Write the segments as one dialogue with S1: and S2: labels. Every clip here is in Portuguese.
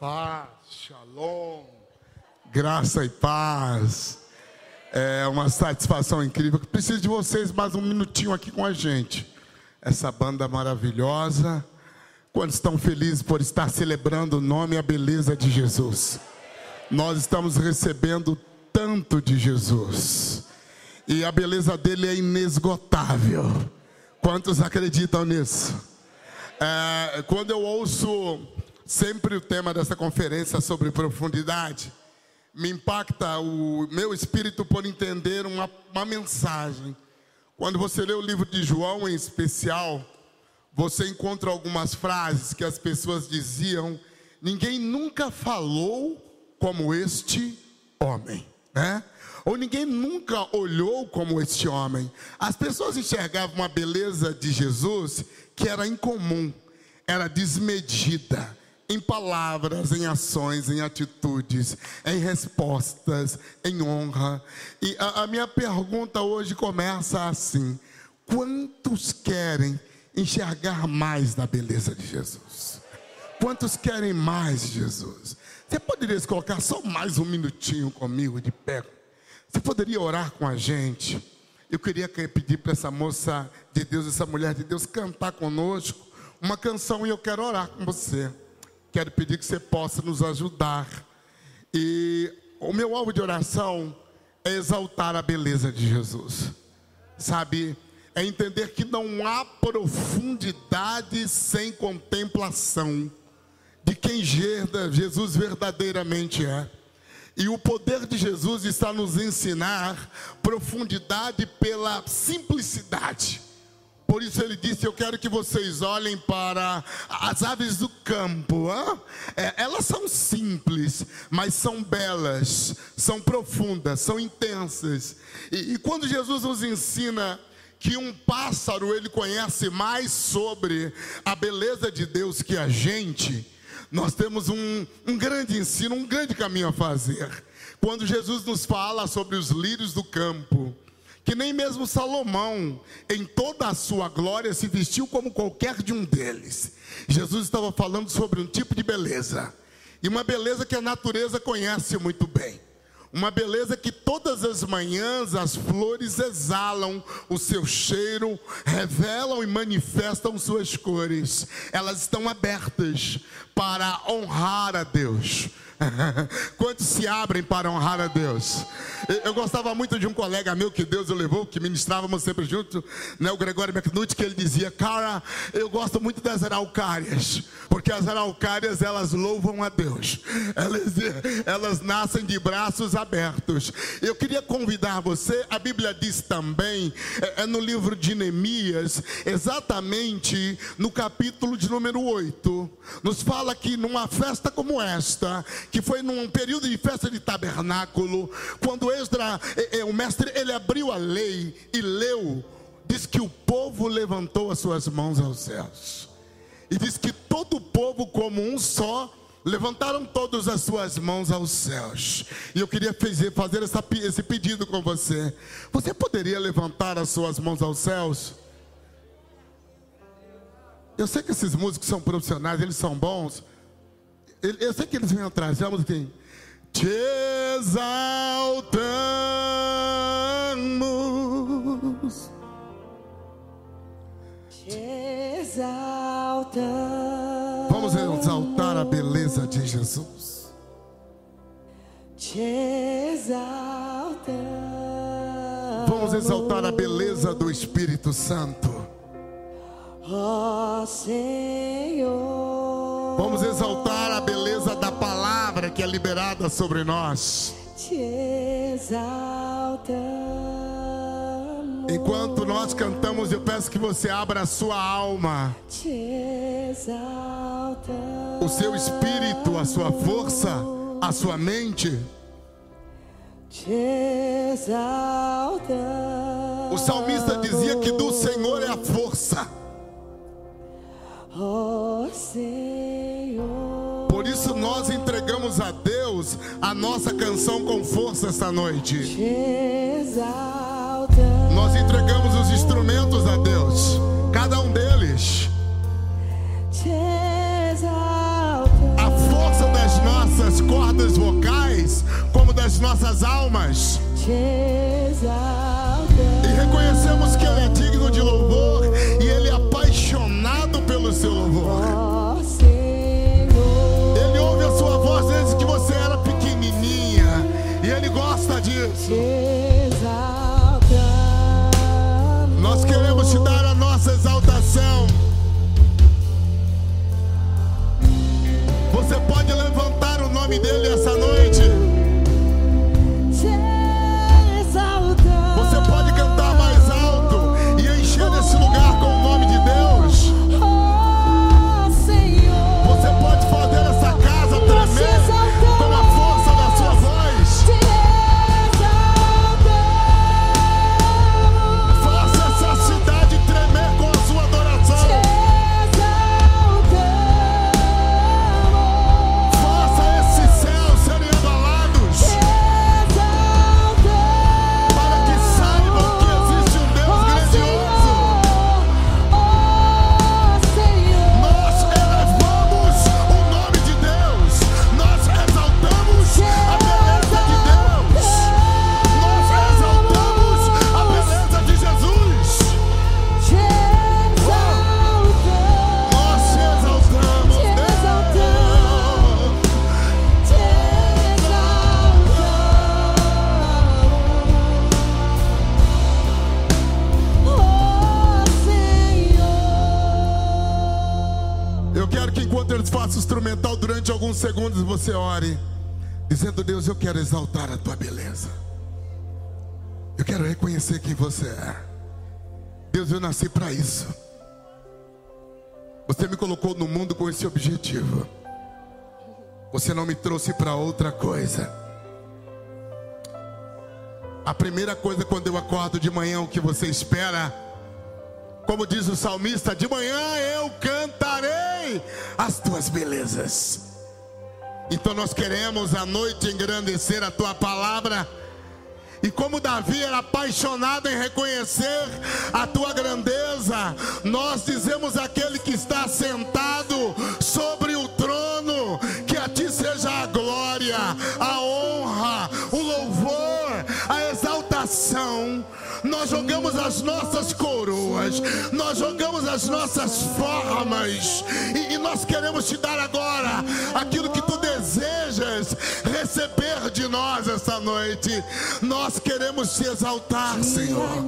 S1: Paz, shalom, graça e paz. É uma satisfação incrível. Preciso de vocês mais um minutinho aqui com a gente. Essa banda maravilhosa. Quantos estão felizes por estar celebrando o nome e a beleza de Jesus? Nós estamos recebendo tanto de Jesus. E a beleza dele é inesgotável. Quantos acreditam nisso? É, quando eu ouço sempre o tema dessa conferência sobre profundidade, me impacta o meu espírito por entender uma, uma mensagem. Quando você lê o livro de João em especial, você encontra algumas frases que as pessoas diziam: ninguém nunca falou como este homem, né? Ou ninguém nunca olhou como este homem. As pessoas enxergavam uma beleza de Jesus que era incomum, era desmedida em palavras, em ações, em atitudes, em respostas, em honra. E a, a, minha pergunta hoje começa assim: quantos querem enxergar mais da beleza de Jesus? Quantos querem mais de Jesus? Você poderia colocar só mais um minutinho comigo de pé? Você poderia orar com a gente? Eu queria pedir para essa moça de Deus, essa mulher de Deus, cantar conosco uma canção e eu quero orar com você. Quero pedir que você possa nos ajudar. E o meu alvo de oração é exaltar a beleza de Jesus. Sabe? É entender que não há profundidade sem contemplação de quem Jesus verdadeiramente é. E o poder de Jesus está nos ensinar profundidade pela simplicidade. Por isso ele disse: Eu quero que vocês olhem para as aves do campo. É, elas são simples, mas são belas, são profundas, são intensas. E, e quando Jesus nos ensina que um pássaro ele conhece mais sobre a beleza de Deus que a gente, nós temos um, um grande ensino, um grande caminho a fazer. Quando Jesus nos fala sobre os lírios do campo, que nem mesmo Salomão, em toda a sua glória, se vestiu como qualquer de um deles. Jesus estava falando sobre um tipo de beleza, e uma beleza que a natureza conhece muito bem. Uma beleza que todas as manhãs as flores exalam o seu cheiro, revelam e manifestam suas cores. Elas estão abertas para honrar a Deus. Quantos se abrem para honrar a Deus? Eu gostava muito de um colega meu que Deus o levou, que ministrávamos sempre junto, né, o Gregório McNutt, que ele dizia: Cara, eu gosto muito das araucárias, porque as araucárias elas louvam a Deus, elas, elas nascem de braços abertos. Eu queria convidar você, a Bíblia diz também, é, é no livro de Neemias, exatamente no capítulo de número 8, nos fala que numa festa como esta, que foi num período de festa de tabernáculo, quando Esdra, o mestre, ele abriu a lei e leu, diz que o povo levantou as suas mãos aos céus. E diz que todo o povo, como um só, levantaram todas as suas mãos aos céus. E eu queria fazer, fazer essa, esse pedido com você. Você poderia levantar as suas mãos aos céus? Eu sei que esses músicos são profissionais, eles são bons. Eu sei que eles vêm atrás. Vamos assim. Te exaltamos.
S2: Te exaltamos.
S1: Vamos exaltar a beleza de Jesus.
S2: Te exaltamos.
S1: Vamos exaltar a beleza do Espírito Santo.
S2: Ó oh, Senhor.
S1: Vamos exaltar a beleza da palavra que é liberada sobre nós.
S2: Te exaltamos.
S1: Enquanto nós cantamos, eu peço que você abra a sua alma,
S2: Te exaltamos.
S1: o seu espírito, a sua força, a sua mente.
S2: Te exaltamos.
S1: O salmista dizia que do Senhor é a força.
S2: Senhor.
S1: Por isso nós entregamos a Deus a nossa canção com força esta noite. Nós entregamos os instrumentos a Deus, cada um deles.
S2: A
S1: força
S2: das
S1: nossas cordas vocais, como das nossas almas. E reconhecemos que Ele seu louvor. Ele ouve a sua voz desde que você era pequenininha e Ele gosta disso. Nós queremos te dar a nossa exaltação. Você pode levantar o nome dele essa o instrumental durante alguns segundos você ore, dizendo: Deus, eu quero exaltar a tua beleza. Eu quero reconhecer quem você é. Deus, eu nasci para isso. Você me colocou no mundo com esse objetivo. Você não me trouxe para outra coisa. A primeira coisa quando eu acordo de manhã, o que você espera? Como diz o salmista, de manhã eu cantarei as tuas belezas. Então nós queremos à noite engrandecer a tua palavra. E como Davi era apaixonado em reconhecer a tua grandeza, nós dizemos àquele que está sentado sobre o trono, que a ti seja a glória, a honra, o louvor, a exaltação. Nós jogamos as nossas coroas, nós jogamos as nossas formas, e, e nós queremos te dar agora aquilo que tu desejas receber de nós essa noite. Nós queremos te exaltar, Senhor.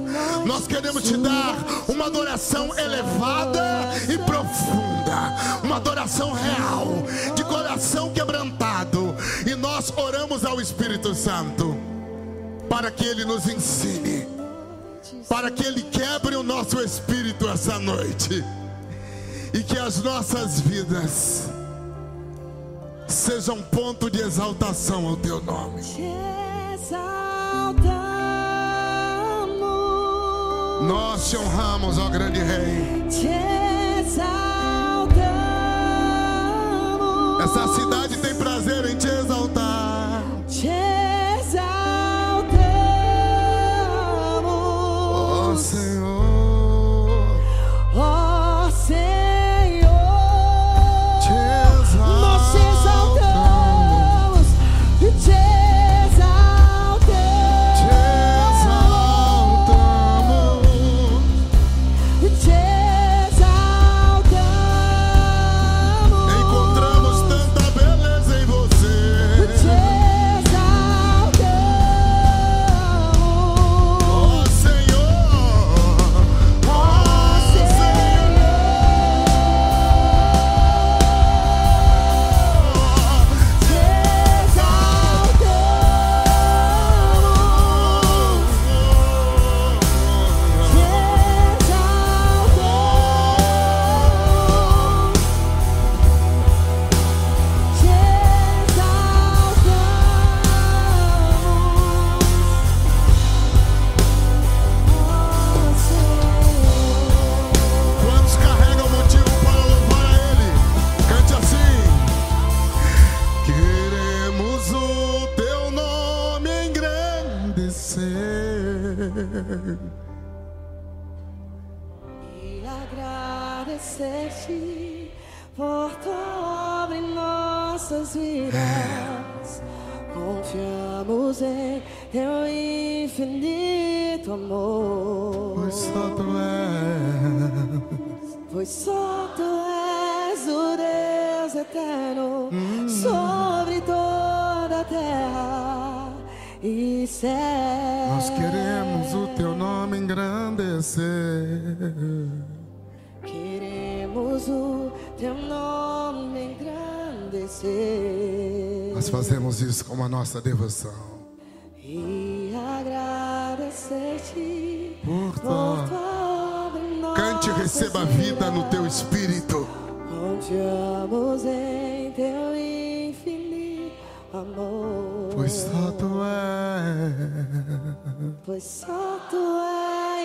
S1: Nós queremos te dar uma adoração elevada e profunda, uma adoração real, de coração quebrantado. E nós oramos ao Espírito Santo para que ele nos ensine, para que ele quebre o nosso espírito essa noite e que as nossas vidas sejam ponto de exaltação ao teu nome. Nós te honramos, ó grande Rei.
S2: Te exaltamos.
S1: Essa cidade tem prazer em te exaltar.
S2: Te infinito amor.
S1: Pois só tu és.
S2: Pois só tu és o Deus eterno sobre toda a terra e céu.
S1: Nós queremos o teu nome engrandecer.
S2: Queremos o teu nome engrandecer
S1: Nós fazemos isso como a nossa devoção.
S2: Agradecer-te
S1: Por
S2: por
S1: tua-
S2: tua obra em
S1: Cante e receba vida no teu espírito.
S2: Confiamos em teu infinito amor.
S1: Pois só tu és.
S2: Pois só tu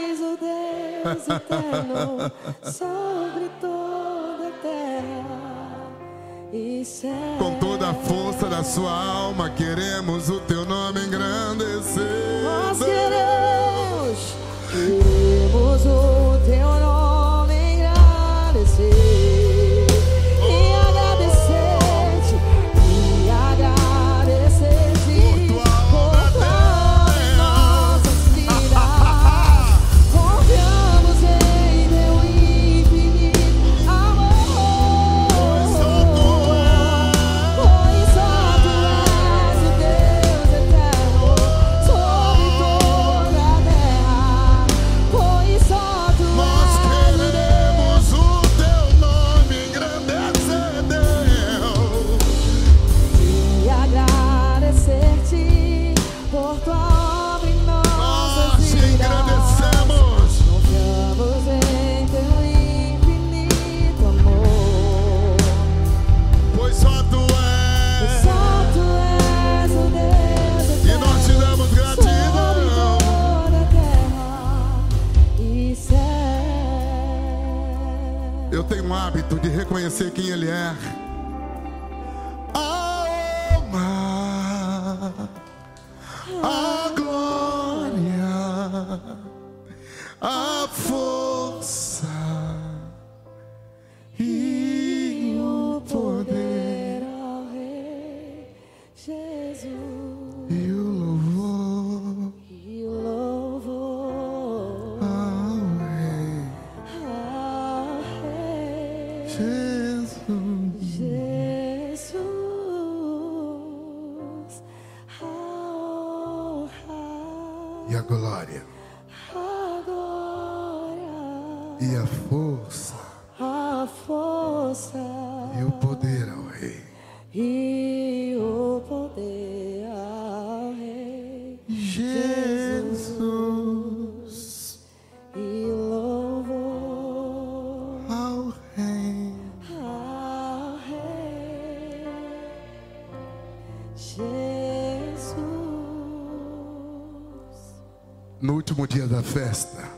S2: és o Deus eterno sobre toda a terra.
S1: Com toda a força da sua alma, queremos o teu nome engrandecer.
S2: Nós queremos, queremos o teu nome
S1: hábito de reconhecer quem Ele é. A a glória, a e o poder
S2: ao Rei Jesus
S1: e louvor ao Rei.
S2: ao Rei
S1: Jesus. No último dia da festa,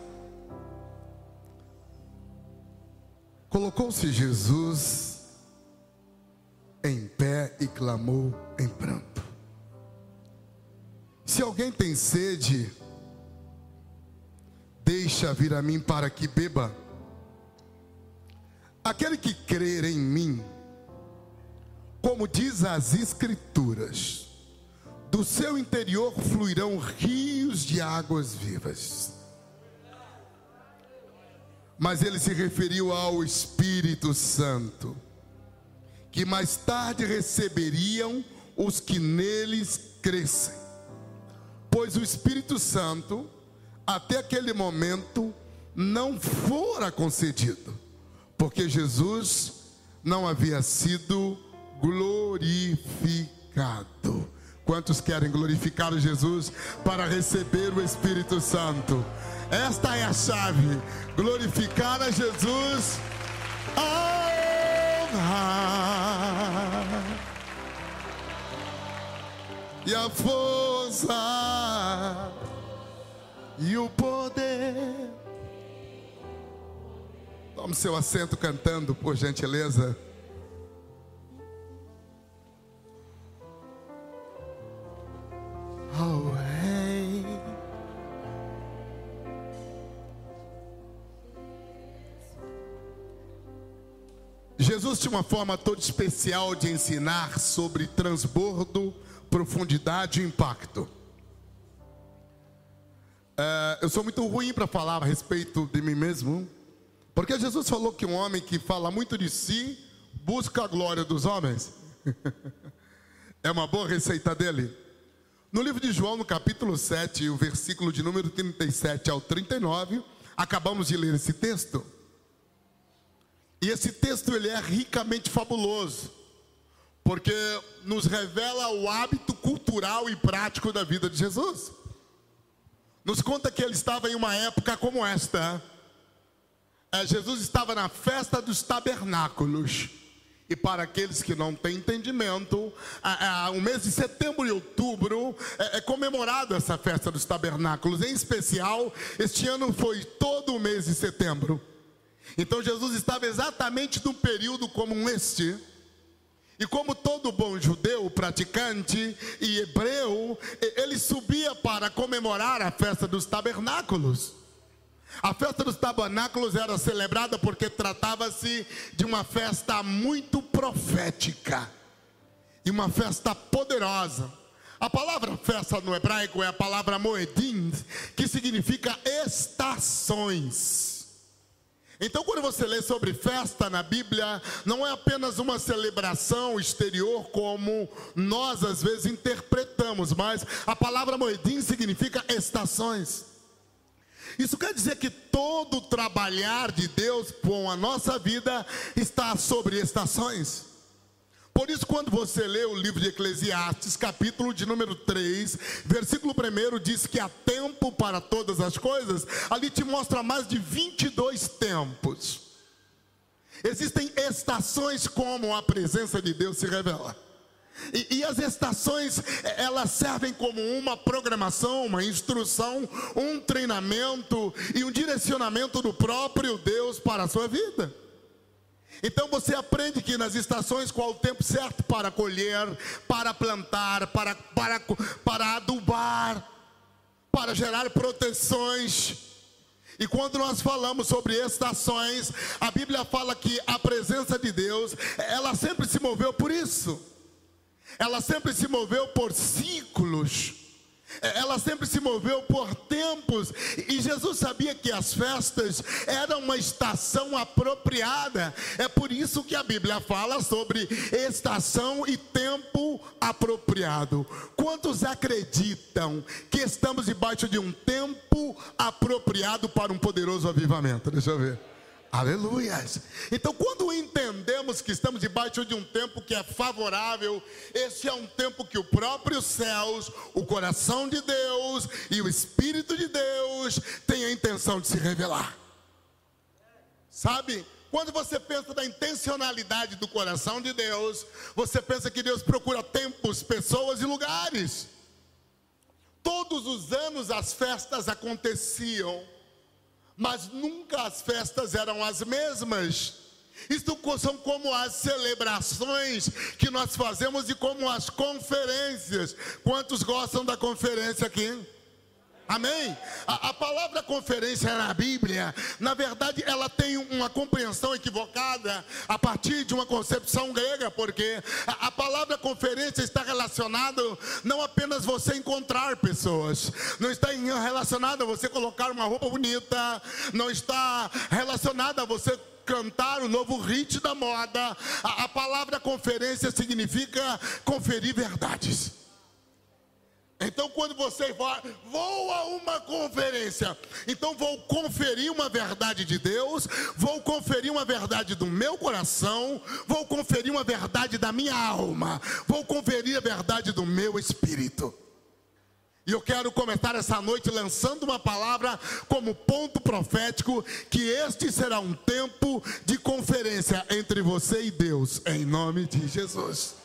S1: colocou-se Jesus em pé e clamou em pranto. Se alguém tem sede, deixa vir a mim para que beba. Aquele que crer em mim, como diz as Escrituras, do seu interior fluirão rios de águas vivas. Mas ele se referiu ao Espírito Santo, que mais tarde receberiam os que neles crescem. Pois o Espírito Santo, até aquele momento, não fora concedido, porque Jesus não havia sido glorificado. Quantos querem glorificar Jesus para receber o Espírito Santo? Esta é a chave: glorificar a Jesus. A e a força e o poder. Tome seu assento cantando, por gentileza. Ao Rei. Jesus tinha uma forma toda especial de ensinar sobre transbordo, profundidade e impacto. É, eu sou muito ruim para falar a respeito de mim mesmo, porque Jesus falou que um homem que fala muito de si busca a glória dos homens. é uma boa receita dele. No livro de João, no capítulo 7, o versículo de número 37 ao 39, acabamos de ler esse texto. E esse texto ele é ricamente fabuloso, porque nos revela o hábito cultural e prático da vida de Jesus. Nos conta que ele estava em uma época como esta. É, Jesus estava na festa dos tabernáculos. E para aqueles que não têm entendimento, a, a, o mês de setembro e outubro é, é, comemorado essa festa dos tabernáculos. Em especial, este ano foi todo o mês de setembro. Então Jesus estava exatamente num período como este. E como todo bom judeu, praticante e hebreu, ele subia para comemorar a festa dos tabernáculos. A festa dos tabernáculos era celebrada porque tratava-se de uma festa muito profética e uma festa poderosa. A palavra festa no hebraico é a palavra moedim, que significa estações. Então, quando você lê sobre festa na Bíblia, não é apenas uma celebração exterior como nós às vezes interpretamos, mas a palavra moedim significa estações. Isso quer dizer que todo trabalhar de Deus com a nossa vida está sobre estações. Por isso, quando você lê o livro de Eclesiastes, capítulo de número 3, versículo 1, diz que há tempo para todas as coisas, ali te mostra mais de 22 tempos. Existem estações como a presença de Deus se revela. E, e, as estações, elas servem como uma programação, uma instrução, um treinamento e um direcionamento do próprio Deus para a sua vida. Então você aprende que nas estações qual o tempo certo para colher, para plantar, para, para, para adubar, para gerar proteções. E quando nós falamos sobre estações, a Bíblia fala que a presença de Deus, ela sempre se moveu por isso ela sempre se moveu por ciclos. Ela sempre se moveu por tempos, e Jesus sabia que as festas eram uma estação apropriada. É por isso que a Bíblia fala sobre estação e tempo apropriado. Quantos acreditam que estamos debaixo de um tempo apropriado para um poderoso avivamento? Deixa eu ver. Aleluias. Então, quando entendemos que estamos debaixo de um tempo que é favorável, esse é um tempo que o próprio céus, o coração de Deus e o Espírito de Deus têm a intenção de se revelar. Sabe? Quando você pensa da intencionalidade do coração de Deus, você pensa que Deus procura tempos, pessoas e lugares. Todos os anos as festas aconteciam mas nunca as festas eram as mesmas. Isto são como as celebrações que nós fazemos e como as conferências. Quantos gostam da conferência aqui? Amém? A, a, palavra conferência na Bíblia, na verdade, ela tem uma compreensão equivocada a partir de uma concepção grega, porque a, a palavra conferência está relacionada não apenas você encontrar pessoas, não está relacionada a você colocar uma roupa bonita, não está relacionada a você cantar o novo hit da moda. A, a palavra conferência significa conferir verdades. Então, quando você vai, vou a uma conferência, então vou conferir uma verdade de Deus, vou conferir uma verdade do meu coração, vou conferir uma verdade da minha alma, vou conferir a verdade do meu espírito. E eu quero começar essa noite lançando uma palavra como ponto profético que este será um tempo de conferência entre você e Deus, em nome de Jesus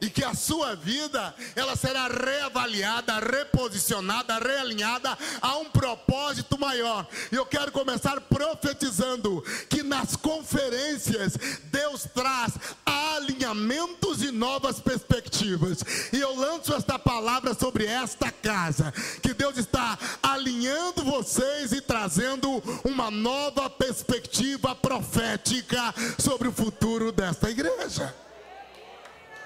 S1: e que a sua vida ela será reavaliada, reposicionada, realinhada a um propósito maior. E eu quero começar profetizando que nas conferências Deus traz alinhamentos e novas perspectivas. E eu lanço esta palavra sobre esta casa, que Deus está alinhando vocês e trazendo uma nova perspectiva profética sobre o futuro desta igreja.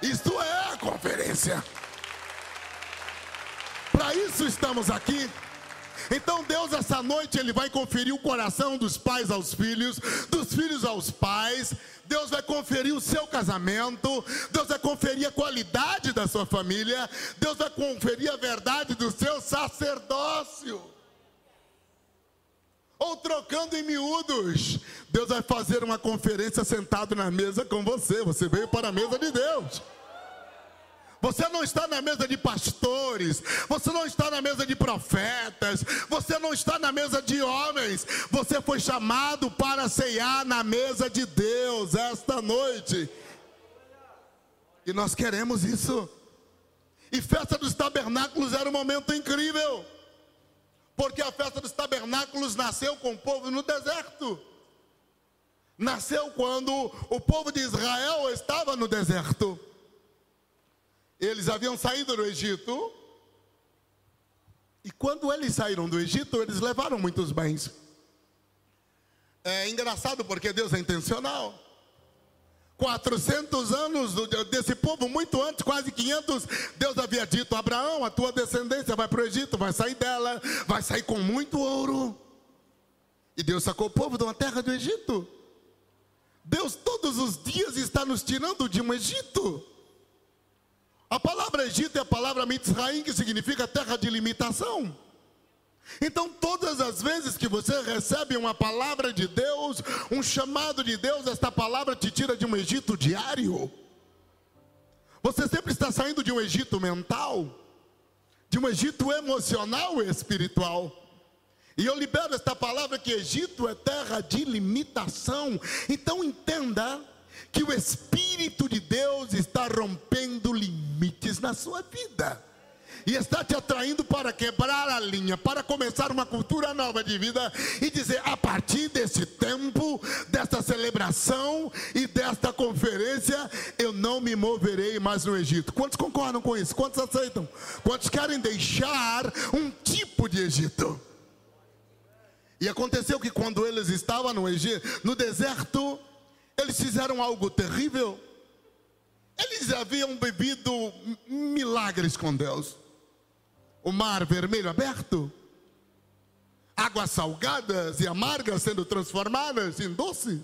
S1: Isto é a conferência. Para isso estamos aqui. Então Deus essa noite ele vai conferir o coração dos pais aos filhos, dos filhos aos pais. Deus vai conferir o seu casamento, Deus vai conferir a qualidade da sua família, Deus vai conferir a verdade do seu sacerdócio. Ou trocando em miúdos, Deus vai fazer uma conferência sentado na mesa com você. Você veio para a mesa de Deus. Você não está na mesa de pastores, você não está na mesa de profetas, você não está na mesa de homens, você foi chamado para ceiar na mesa de Deus esta noite. E nós queremos isso. E festa dos tabernáculos era um momento incrível, porque a festa dos tabernáculos nasceu com o povo no deserto. Nasceu quando o povo de Israel estava no deserto. Eles haviam saído do Egito. E quando eles saíram do Egito, eles levaram muitos bens. É engraçado porque Deus é intencional. 400 anos desse povo, muito antes, quase 500, Deus havia dito: Abraão, a tua descendência vai para o Egito, vai sair dela, vai sair com muito ouro. E Deus sacou o povo de uma terra do Egito. Deus todos os dias está nos tirando de um Egito. A palavra Egito é a palavra Mitzraim, que significa terra de limitação. Então, todas as vezes que você recebe uma palavra de Deus, um chamado de Deus, esta palavra te tira de um Egito diário. Você sempre está saindo de um Egito mental, de um Egito emocional e espiritual. E eu libero esta palavra que Egito é terra de limitação. Então entenda que o Espírito de Deus está rompendo limites na sua vida. E está te atraindo para quebrar a linha, para começar uma cultura nova de vida e dizer: a partir desse tempo, desta celebração e desta conferência, eu não me moverei mais no Egito. Quantos concordam com isso? Quantos aceitam? Quantos querem deixar um tipo de Egito? E aconteceu que quando eles estavam no Egito, no deserto, eles fizeram algo terrível. Eles haviam bebido milagres com Deus. O mar vermelho aberto, águas salgadas e amargas sendo transformadas em doce,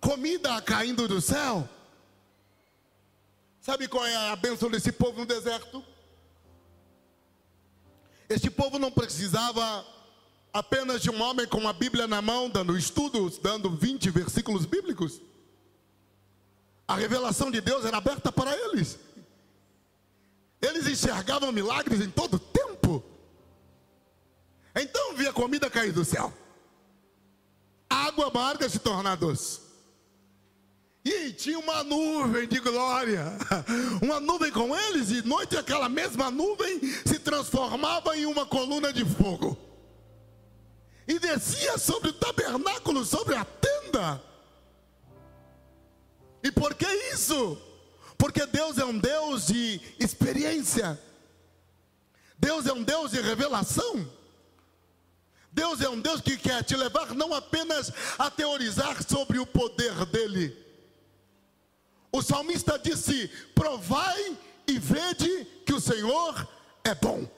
S1: comida caindo do céu. Sabe qual é a bênção desse povo no deserto? Este povo não precisava apenas de um homem com a Bíblia na mão, dando estudos, dando 20 versículos bíblicos. A revelação de Deus era aberta para eles. Eles enxergavam milagres em todo tempo. Então via comida cair do céu, água amarga se tornar doce. E tinha uma nuvem de glória, uma nuvem com eles, e noite aquela mesma nuvem se transformava em uma coluna de fogo e descia sobre o tabernáculo, sobre a tenda. E por que isso? Porque Deus é um Deus de experiência. Deus é um Deus de revelação. Deus é um Deus que quer te levar não apenas a teorizar sobre o poder dele. O salmista disse: Provai e vede que o Senhor é bom.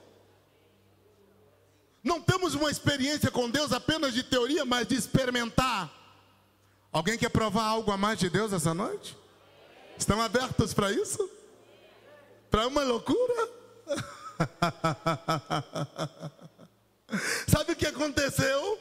S1: Não temos uma experiência com Deus apenas de teoria, mas de experimentar. Alguém quer provar algo a mais de Deus essa noite? Estão abertos para isso? Para uma loucura? Sabe o que aconteceu?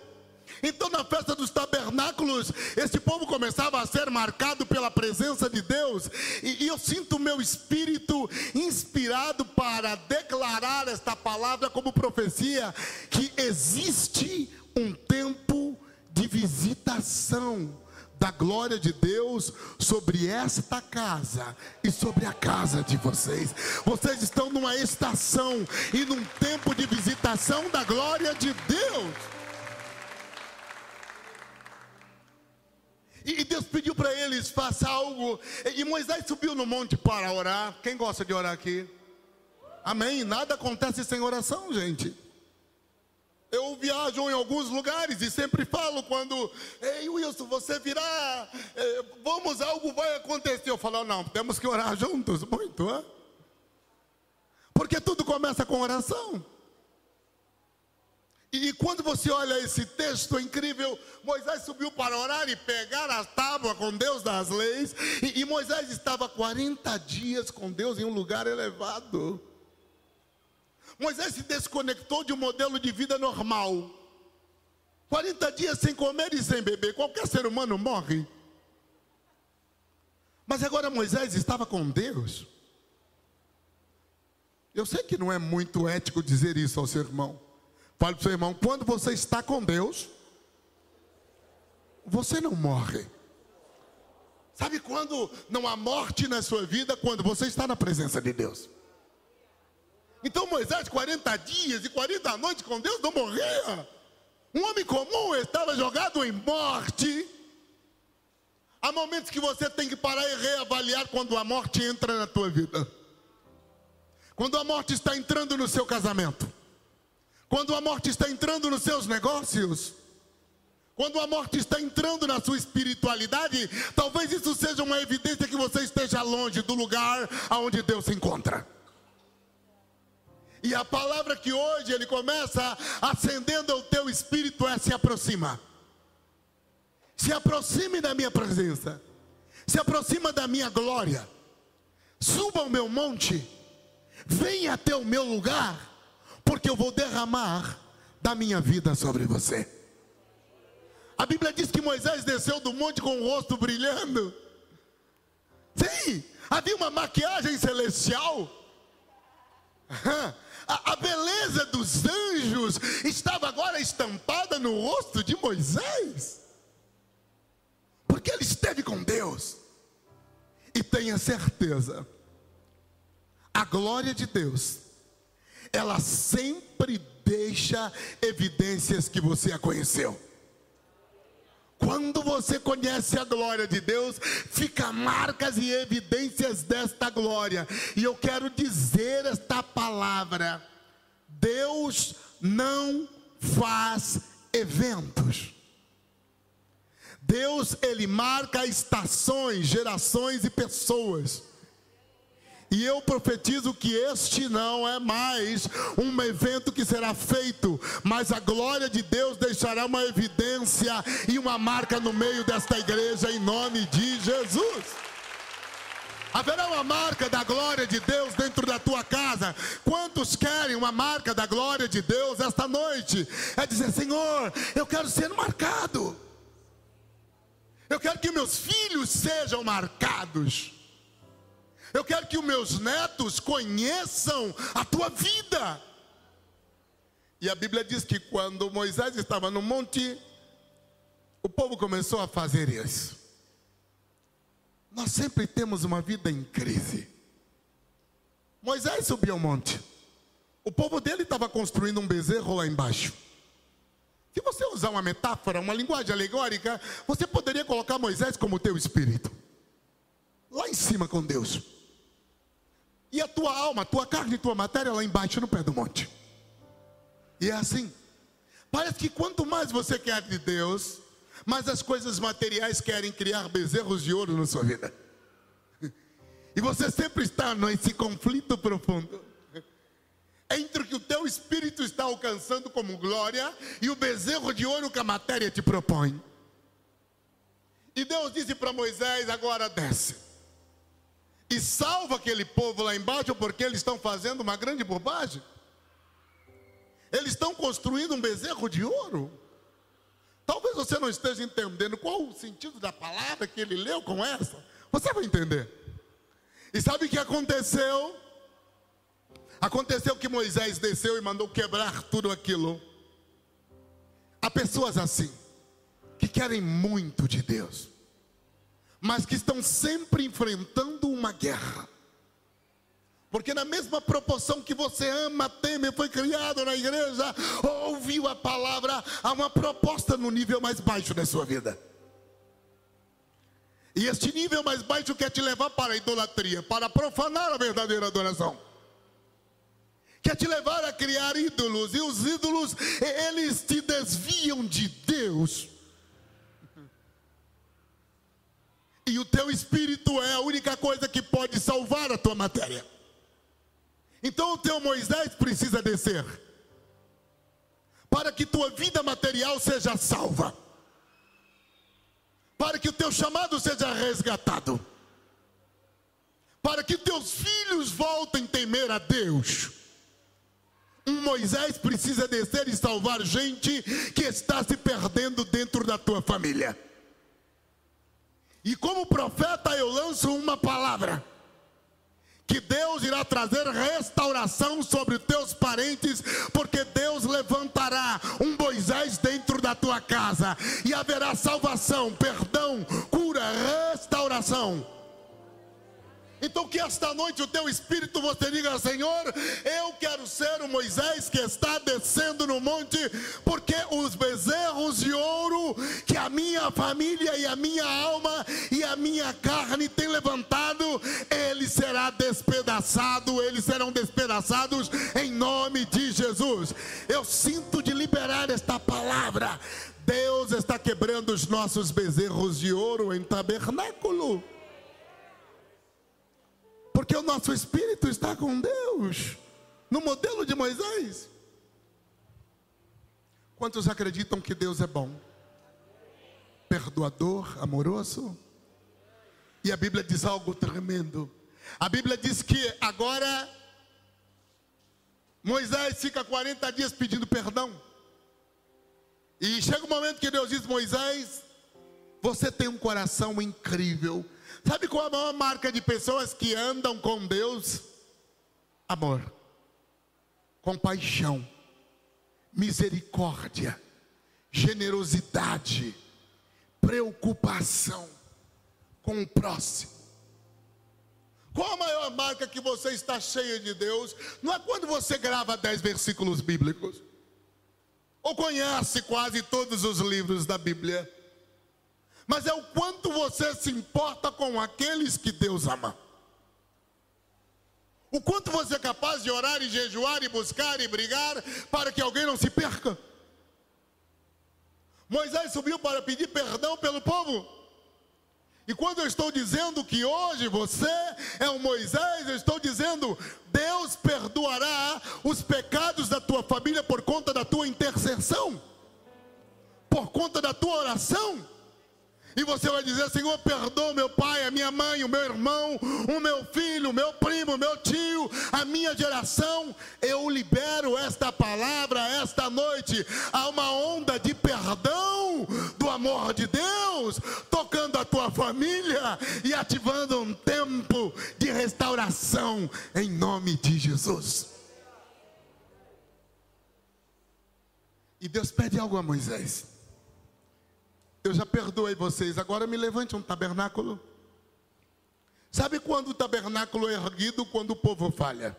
S1: Então, na festa dos tabernáculos, esse povo começava a ser marcado pela presença de Deus, e, e eu sinto o meu espírito inspirado para declarar esta palavra como profecia: que existe um tempo de visitação da glória de Deus sobre esta casa e sobre a casa de vocês. Vocês estão numa estação e num tempo de visitação da glória de Deus. E Deus pediu para eles: faça algo. E Moisés subiu no monte para orar. Quem gosta de orar aqui? Amém. Nada acontece sem oração, gente. Eu viajo em alguns lugares e sempre falo quando, ei Wilson, você virá, eh, vamos, algo vai acontecer. Eu falo, não, temos que orar juntos, muito, hein? Porque tudo começa com oração. E quando você olha esse texto é incrível, Moisés subiu para orar e pegar a tábua com Deus das leis, e, e Moisés estava 40 dias com Deus em um lugar elevado. Moisés se desconectou de um modelo de vida normal. 40 dias sem comer e sem beber, qualquer ser humano morre. Mas agora Moisés estava com Deus. Eu sei que não é muito ético dizer isso ao seu irmão. Fale para o seu irmão: quando você está com Deus, você não morre. Sabe quando não há morte na sua vida? Quando você está na presença de Deus. Então Moisés, 40 dias e 40 noites com Deus, não morria. Um homem comum estava jogado em morte. Há momentos que você tem que parar e reavaliar quando a morte entra na tua vida. Quando a morte está entrando no seu casamento quando a morte está entrando nos seus negócios, quando a morte está entrando na sua espiritualidade, talvez isso seja uma evidência que você esteja longe do lugar aonde Deus se encontra. E a palavra que hoje ele começa acendendo o teu espírito é se aproxima. Se aproxime da minha presença. Se aproxima da minha glória. Suba ao meu monte. Venha até o meu lugar porque eu vou derramar da minha vida sobre você. A Bíblia diz que Moisés desceu do monte com o rosto brilhando. Sim, havia uma maquiagem celestial. A, a, beleza dos anjos estava agora estampada no rosto de Moisés, porque ele esteve com Deus. E tenha certeza, a glória de Deus ela sempre deixa evidências que você a conheceu. Quando você conhece a glória de Deus, fica marcas e evidências desta glória. E eu quero dizer esta palavra: Deus não faz eventos. Deus ele marca estações, gerações e pessoas. E eu profetizo que este não é mais um evento que será feito, mas a glória de Deus deixará uma evidência e uma marca no meio desta igreja em nome de Jesus. Haverá uma marca da glória de Deus dentro da tua casa. Quantos querem uma marca da glória de Deus esta noite? É dizer, Senhor, eu quero ser marcado. Eu quero que meus filhos sejam marcados. Eu quero que os meus netos conheçam a tua vida. E a Bíblia diz que quando Moisés estava no monte, o povo começou a fazer isso. Nós sempre temos uma vida em crise. Moisés subiu ao monte. O povo dele estava construindo um bezerro lá embaixo. Se você usar uma metáfora, uma linguagem alegórica, você poderia colocar Moisés como teu espírito. Lá em cima com Deus. E a tua alma, a tua carne e tua matéria lá embaixo no pé do monte. E é assim. Parece que quanto mais você quer de Deus, mais as coisas materiais querem criar bezerros de ouro na sua vida. E você sempre está nesse conflito profundo entre o que o teu espírito está alcançando como glória e o bezerro de ouro que a matéria te propõe. E Deus disse para Moisés: agora desce e salva aquele povo lá embaixo, porque eles estão fazendo uma grande bobagem. Eles estão construindo um bezerro de ouro. Talvez você não esteja entendendo qual o sentido da palavra que ele leu com essa. Você vai entender. E sabe o que aconteceu? Aconteceu que Moisés desceu e mandou quebrar tudo aquilo. Há pessoas assim, que querem muito de Deus mas que estão sempre enfrentando uma guerra. Porque na mesma proporção que você ama, teme, foi criado na igreja, ouviu a palavra, há uma proposta no nível mais baixo da sua vida. E este nível mais baixo quer te levar para a idolatria, para profanar a verdadeira adoração. quer te levar a criar ídolos, e os ídolos, eles te desviam de Deus. E o teu espírito é a única coisa que pode salvar a tua matéria. Então o teu Moisés precisa descer, para que tua vida material seja salva, para que o teu chamado seja resgatado, para que teus filhos voltem a temer a Deus. Um Moisés precisa descer e salvar gente que está se perdendo dentro da tua família. E como profeta eu lanço uma palavra que Deus irá trazer restauração sobre teus parentes, porque Deus levantará um Moisés dentro da tua casa e haverá salvação, perdão, cura, restauração. Então que esta noite o teu espírito você diga, Senhor, eu quero ser o Moisés que está descendo no monte, porque os bezerros de ouro que a minha família e a minha alma e a minha carne tem levantado, ele será despedaçado, eles serão despedaçados em nome de Jesus. Eu sinto de liberar esta palavra. Deus está quebrando os nossos bezerros de ouro em tabernáculo. Porque o nosso espírito está com Deus, no modelo de Moisés. Quantos acreditam que Deus é bom? Perdoador, amoroso? E a Bíblia diz algo tremendo. A Bíblia diz que agora Moisés fica 40 dias pedindo perdão. E chega o momento que Deus diz: Moisés, você tem um coração incrível Sabe qual a maior marca de pessoas que andam com Deus? Amor, compaixão, misericórdia, generosidade, preocupação com o próximo. Qual a maior marca que você está cheio de Deus? Não é quando você grava dez versículos bíblicos, ou conhece quase todos os livros da Bíblia mas é o quanto você se importa com aqueles que Deus ama. O quanto você é capaz de orar e jejuar e buscar e brigar para que alguém não se perca. Moisés subiu para pedir perdão pelo povo. E quando eu estou dizendo que hoje você é um Moisés, eu estou dizendo, Deus perdoará os pecados da tua família por conta da tua intercessão, por conta da tua oração. E você vai dizer: Senhor, perdoa meu pai, a minha mãe, o meu irmão, o meu filho, o meu primo, o meu tio, a minha geração. Eu libero esta palavra esta noite. Há uma onda de perdão do amor de Deus tocando a tua família e ativando um tempo de restauração em nome de Jesus. E Deus pede algo a Moisés. Eu já perdoei vocês, agora me levante um tabernáculo. Sabe quando o tabernáculo é erguido? Quando o povo falha.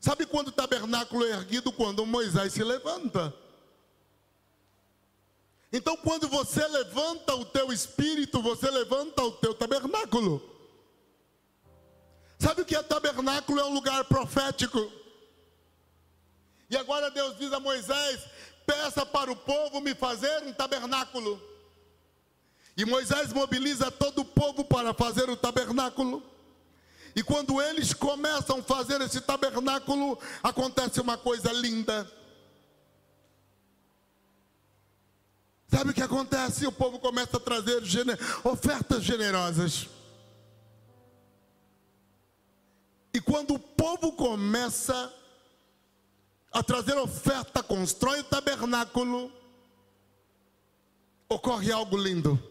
S1: Sabe quando o tabernáculo é erguido? Quando Moisés se levanta. Então, quando você levanta o teu espírito, você levanta o teu tabernáculo. Sabe o que é tabernáculo? É um lugar profético. E agora Deus diz a Moisés: peça para o povo me fazer um tabernáculo. E Moisés mobiliza todo o povo para fazer o tabernáculo. E quando eles começam a fazer esse tabernáculo, acontece uma coisa linda. Sabe o que acontece? O povo começa a trazer gener... ofertas generosas. E quando o povo começa a trazer oferta, constrói o tabernáculo, ocorre algo lindo.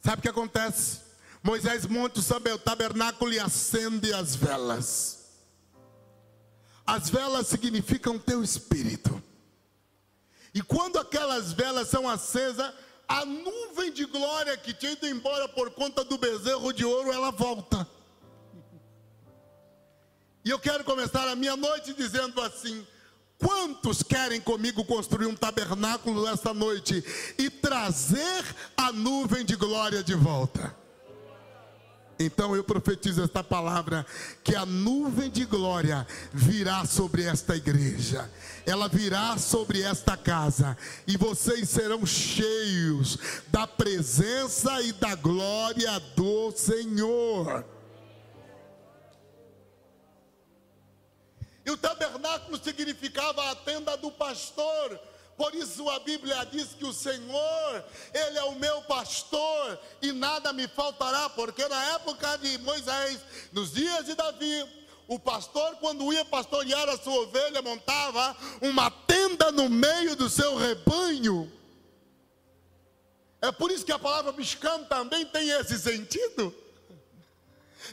S1: Sabe o que acontece? Moisés monta o tabernáculo e acende as velas. As velas significam teu espírito. E quando aquelas velas são acesas, a nuvem de glória que tinha ido embora por conta do bezerro de ouro, ela volta. E eu quero começar a minha noite dizendo assim: Quantos querem comigo construir um tabernáculo essa noite e trazer a nuvem de glória de volta? Então eu profetizo esta palavra: que a nuvem de glória virá sobre esta igreja, ela virá sobre esta casa, e vocês serão cheios da presença e da glória do Senhor. E o tabernáculo significava a tenda do pastor. Por isso a Bíblia diz que o Senhor, Ele é o meu pastor e nada me faltará, porque na época de Moisés, nos dias de Davi, o pastor, quando ia pastorear a sua ovelha, montava uma tenda no meio do seu rebanho. É por isso que a palavra biscam também tem esse sentido.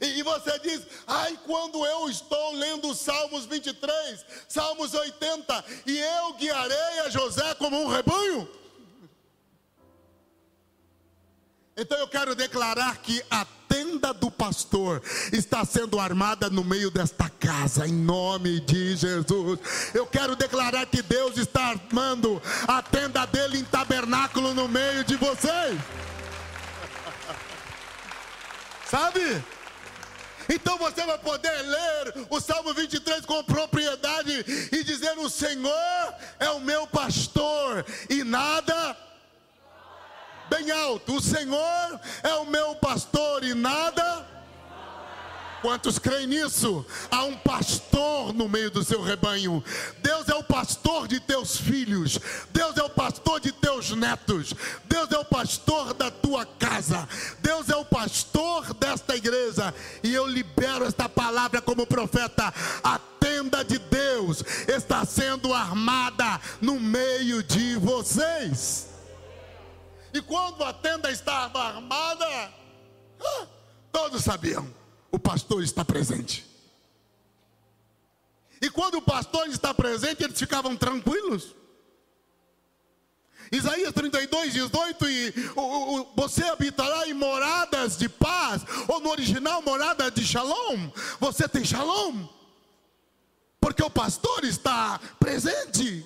S1: E, e você diz, ai, quando eu estou lendo Salmos 23, Salmos 80, e eu guiarei a José como um rebanho? Então eu quero declarar que a tenda do pastor está sendo armada no meio desta casa, em nome de Jesus. Eu quero declarar que Deus está armando a tenda dele em tabernáculo no meio de vocês. Sabe? Então você vai poder ler o Salmo 23 com propriedade e dizer: O Senhor é o meu pastor e nada. Bem alto, o Senhor é o meu pastor e nada. Quantos creem nisso? Há um pastor no meio do seu rebanho. Deus é o pastor de teus filhos. Deus é o pastor de teus netos. Deus é o pastor da tua casa. Deus é o pastor desta igreja. E eu libero esta palavra como profeta. A tenda de Deus está sendo armada no meio de vocês. E quando a tenda estava armada, ah, todos sabiam o pastor está presente. E quando o pastor está presente, eles ficavam tranquilos. Isaías 32, 18, e o, o, você habitará em moradas de paz, ou no original, morada de shalom. Você tem shalom, porque o pastor está presente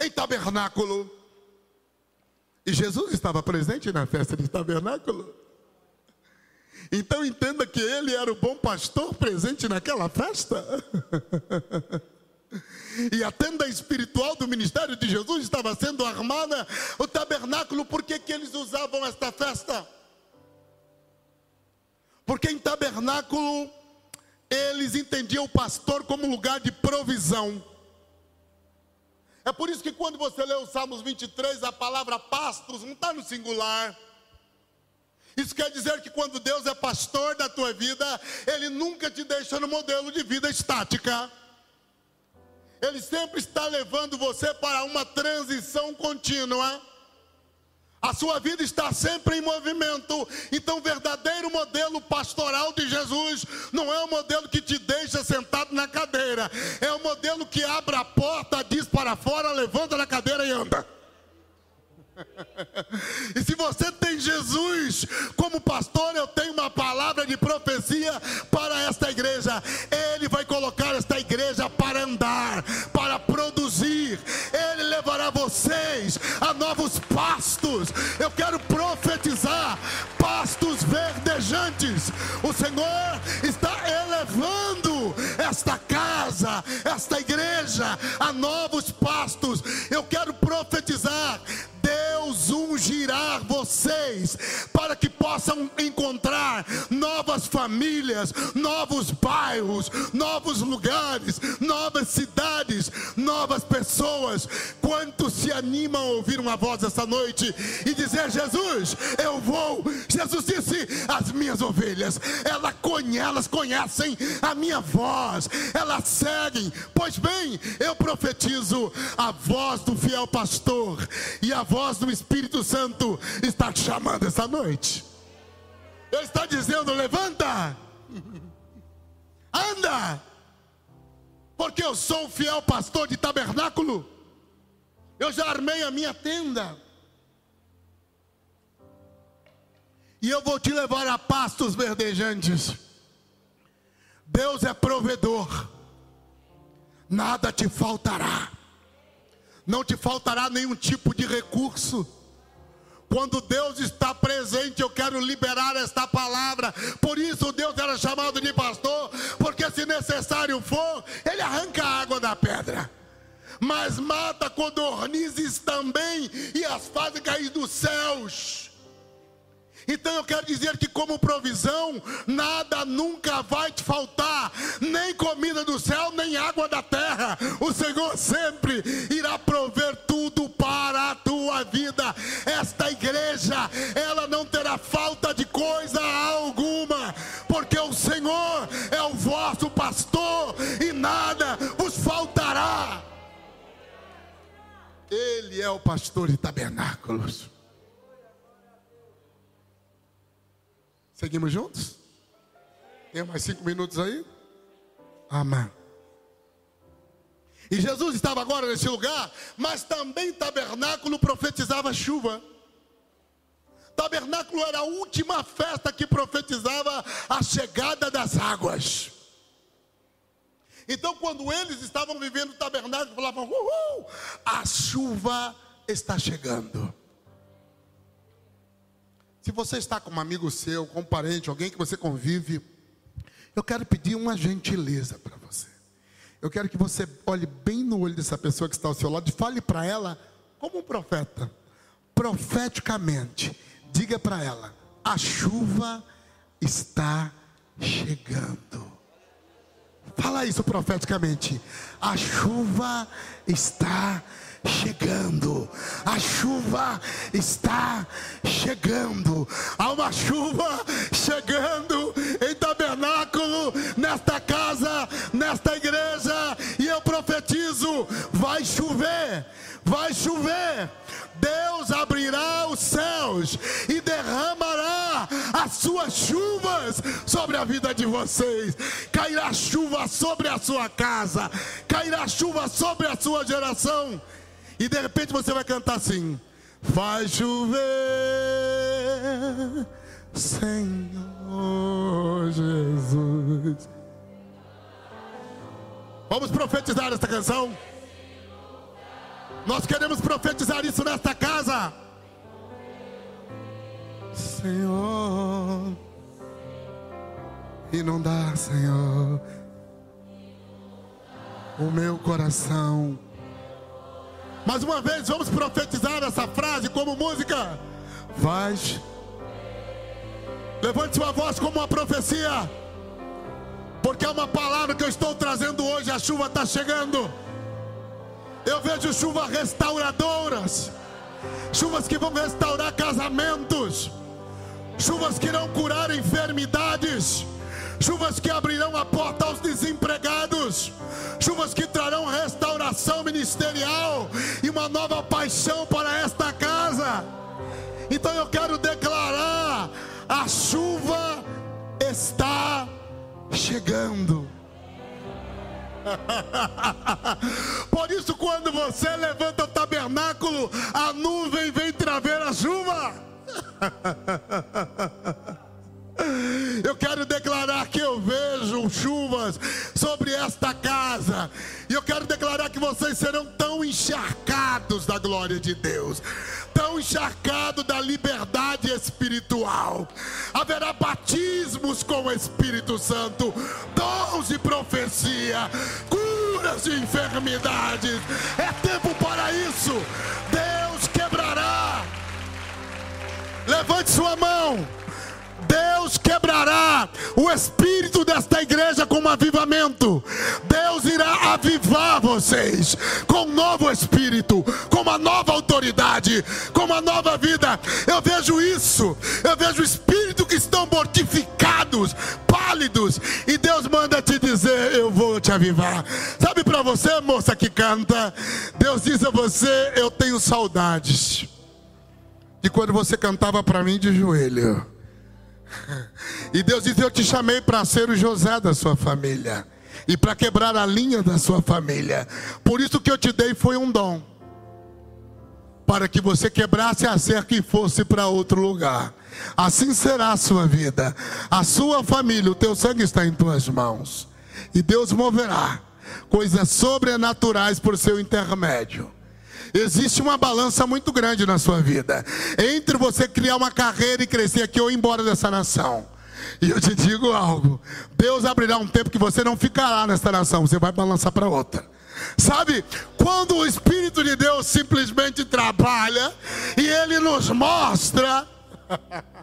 S1: em tabernáculo. E Jesus estava presente na festa de tabernáculo. Então entenda que ele era o bom pastor presente naquela festa. E a tenda espiritual do ministério de Jesus estava sendo armada, o tabernáculo, por que, que eles usavam esta festa? Porque em tabernáculo eles entendiam o pastor como lugar de provisão. É por isso que quando você lê o Salmos 23, a palavra pastos não está no singular. Isso quer dizer que quando Deus é pastor da tua vida, Ele nunca te deixa no modelo de vida estática. Ele sempre está levando você para uma transição contínua. A sua vida está sempre em movimento. Então, o verdadeiro modelo pastoral de Jesus não é o modelo que te deixa sentado na cadeira, é o modelo que abre a porta, diz para fora, levanta na cadeira e anda. E se você tem Jesus como pastor, eu tenho uma palavra de profecia para esta igreja. Ele vai colocar esta igreja para andar, para produzir. Ele levará vocês a novos pastos. Eu quero profetizar pastos verdejantes. O Senhor está elevando esta casa, esta igreja a novos pastos. Eu quero Ungirá vocês para que possam encontrar novas famílias, novos bairros, novos lugares, novas cidades, novas pessoas. Quantos se animam a ouvir uma voz essa noite e dizer: Jesus, eu vou. Jesus disse: As minhas ovelhas, ela conhe, elas conhecem a minha voz, elas seguem. Pois bem, eu profetizo a voz do fiel pastor e a voz do Espírito Santo está te chamando essa noite. Ele está dizendo: levanta, anda, porque eu sou o fiel pastor de tabernáculo. Eu já armei a minha tenda. E eu vou te levar a pastos verdejantes. Deus é provedor. Nada te faltará não te faltará nenhum tipo de recurso. Quando Deus está presente, eu quero liberar esta palavra. Por isso Deus era chamado de pastor, porque se necessário for, ele arranca a água da pedra. Mas mata codornizes também e as faz cair dos céus. Então eu quero dizer que, como provisão, nada nunca vai te faltar, nem comida do céu, nem água da terra. O Senhor sempre irá prover tudo para a tua vida. Esta igreja, ela não terá falta de coisa alguma, porque o Senhor é o vosso pastor e nada vos faltará. Ele é o pastor de tabernáculos. Seguimos juntos? Tem mais cinco minutos aí? Amém. E Jesus estava agora nesse lugar, mas também tabernáculo profetizava chuva. Tabernáculo era a última festa que profetizava a chegada das águas. Então, quando eles estavam vivendo o tabernáculo, falavam: Uhul, a chuva está chegando. Se você está com um amigo seu, com um parente, alguém que você convive, eu quero pedir uma gentileza para você. Eu quero que você olhe bem no olho dessa pessoa que está ao seu lado e fale para ela como um profeta, profeticamente. Diga para ela: a chuva está chegando. Fala isso profeticamente. A chuva está chegando a chuva está chegando, há uma chuva chegando em tabernáculo, nesta casa, nesta igreja, e eu profetizo: vai chover, vai chover. Deus abrirá os céus e derramará as suas chuvas sobre a vida de vocês. Cairá chuva sobre a sua casa, cairá chuva sobre a sua geração. E de repente você vai cantar assim: Faz chover, Senhor Jesus. Vamos profetizar esta canção. Nós queremos profetizar isso nesta casa. Senhor, inundar, Senhor, o meu coração mais uma vez, vamos profetizar essa frase como música. Vais. Levante sua voz como uma profecia. Porque é uma palavra que eu estou trazendo hoje. A chuva está chegando. Eu vejo chuvas restauradoras. Chuvas que vão restaurar casamentos. Chuvas que irão curar enfermidades chuvas que abrirão a porta aos desempregados, chuvas que trarão restauração ministerial e uma nova paixão para esta casa. Então eu quero declarar: a chuva está chegando. Por isso, quando você levanta o tabernáculo, a nuvem vem trazer a chuva. Eu quero declarar que eu vejo chuvas sobre esta casa. E eu quero declarar que vocês serão tão encharcados da glória de Deus, tão encharcados da liberdade espiritual. Haverá batismos com o Espírito Santo, dons de profecia, curas de enfermidades. É tempo para isso. Deus. Levante sua mão. Deus quebrará o espírito desta igreja com um avivamento. Deus irá avivar vocês com um novo espírito, com uma nova autoridade, com uma nova vida. Eu vejo isso. Eu vejo espíritos que estão mortificados, pálidos, e Deus manda te dizer: Eu vou te avivar. Sabe para você, moça que canta, Deus diz a você: Eu tenho saudades de quando você cantava para mim de joelho. E Deus diz: Eu te chamei para ser o José da sua família e para quebrar a linha da sua família. Por isso que eu te dei foi um dom para que você quebrasse a cerca e fosse para outro lugar. Assim será a sua vida, a sua família, o teu sangue está em tuas mãos. E Deus moverá coisas sobrenaturais por seu intermédio. Existe uma balança muito grande na sua vida entre você criar uma carreira e crescer aqui ou ir embora dessa nação. E eu te digo algo: Deus abrirá um tempo que você não ficará nessa nação, você vai balançar para outra. Sabe, quando o Espírito de Deus simplesmente trabalha e ele nos mostra.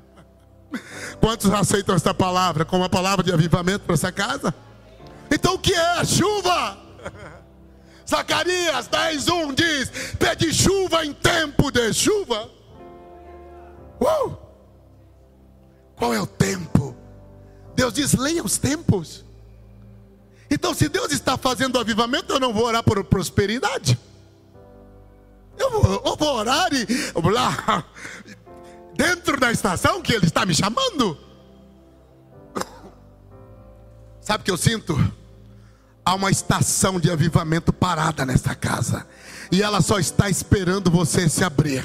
S1: Quantos aceitam esta palavra como uma palavra de avivamento para essa casa? Então o que é chuva? Zacarias 10:1 diz: Pede chuva em tempo de chuva. Uh! Qual é o tempo? Deus diz: leia os tempos. Então, se Deus está fazendo avivamento, eu não vou orar por prosperidade. Eu vou, eu vou orar e lá, dentro da estação que Ele está me chamando. Sabe o que eu sinto? Há uma estação de avivamento parada nessa casa. E ela só está esperando você se abrir.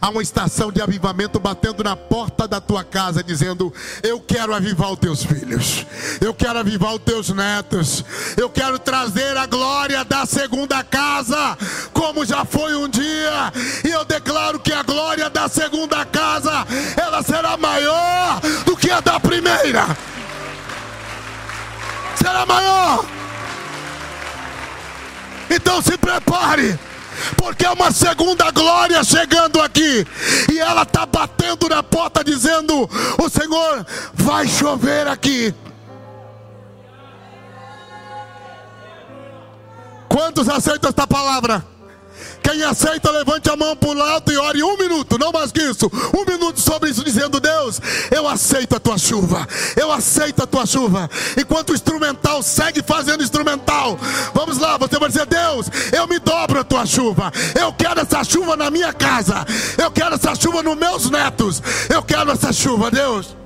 S1: Há uma estação de avivamento batendo na porta da tua casa, dizendo: Eu quero avivar os teus filhos, eu quero avivar os teus netos, eu quero trazer a glória da segunda casa, como já foi um dia, e eu declaro que a glória da segunda casa, ela será maior do que a da primeira, será maior. Então se prepare, porque é uma segunda glória chegando aqui, e ela está batendo na porta, dizendo: O Senhor vai chover aqui. Quantos aceitam esta palavra? Quem aceita, levante a mão para o alto e ore um minuto, não mais que isso. Um minuto sobre isso, dizendo: Deus, eu aceito a tua chuva, eu aceito a tua chuva. Enquanto o instrumental segue fazendo instrumental, vamos lá, você vai dizer: Deus, eu me dobro a tua chuva, eu quero essa chuva na minha casa, eu quero essa chuva nos meus netos, eu quero essa chuva, Deus.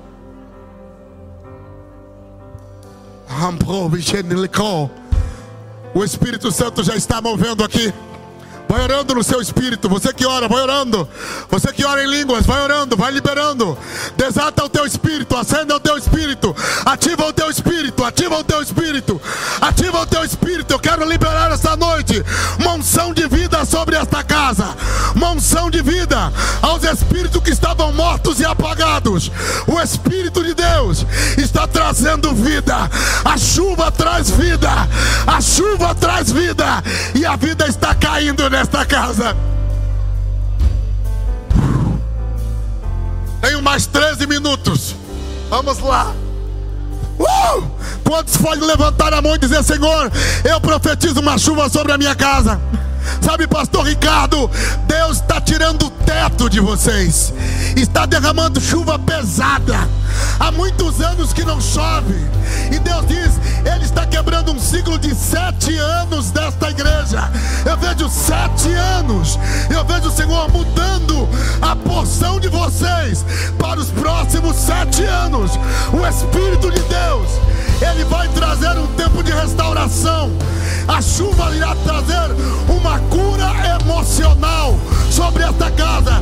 S1: O Espírito Santo já está movendo aqui. Vai orando no seu espírito. Você que ora, vai orando. Você que ora em línguas, vai orando, vai liberando. Desata o teu espírito, acenda o teu espírito. Ativa o teu espírito, ativa o teu espírito. Ativa o teu espírito. Eu quero liberar esta noite uma unção de vida sobre esta casa. Uma de vida aos espíritos que estavam mortos e apagados. O Espírito de Deus está trazendo vida. A chuva traz vida. A chuva traz vida. E a vida está caindo nesta casa. Tenho mais 13 minutos. Vamos lá. Uh! Quantos podem levantar a mão e dizer: Senhor, eu profetizo uma chuva sobre a minha casa? Sabe, pastor Ricardo, Deus está tirando o teto de vocês, está derramando chuva pesada. Há muitos anos que não chove, e Deus diz: Ele está quebrando um ciclo de sete anos desta igreja. Eu vejo sete anos, eu vejo o Senhor mudando a porção de vocês para os próximos sete anos. O Espírito de Deus, Ele vai trazer um tempo de restauração. A chuva irá trazer uma cura emocional sobre esta casa.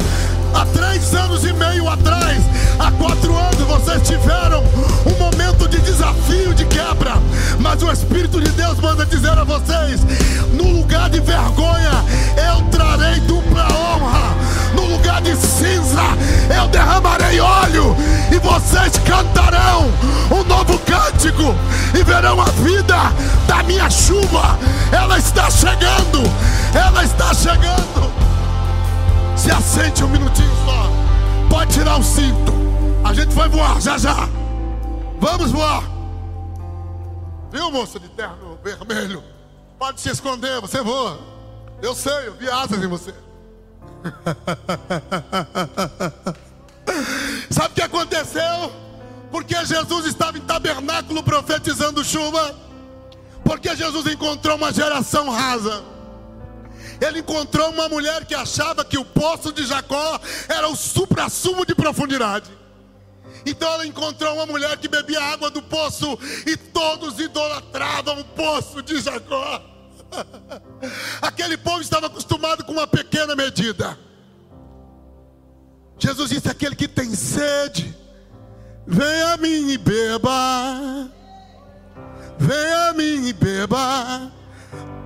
S1: Há três anos e meio atrás, há quatro anos, vocês tiveram um momento de desafio, de quebra. Mas o Espírito de Deus manda dizer a vocês: no lugar de vergonha, eu trarei dupla honra. No lugar de cinza, eu derramarei óleo. E vocês cantarão um novo E verão a vida da minha chuva. Ela está chegando. Ela está chegando. Se assente um minutinho só. Pode tirar o cinto. A gente vai voar já já. Vamos voar. Viu, moça de terno vermelho? Pode se esconder, você voa. Eu sei, eu vi asas em você. Sabe o que aconteceu? Porque Jesus estava em tabernáculo profetizando chuva. Porque Jesus encontrou uma geração rasa. Ele encontrou uma mulher que achava que o poço de Jacó era o supra-sumo de profundidade. Então ela encontrou uma mulher que bebia água do poço e todos idolatravam o poço de Jacó. Aquele povo estava acostumado com uma pequena medida. Jesus disse: aquele que tem sede, venha a mim e beba. Venha a mim e beba.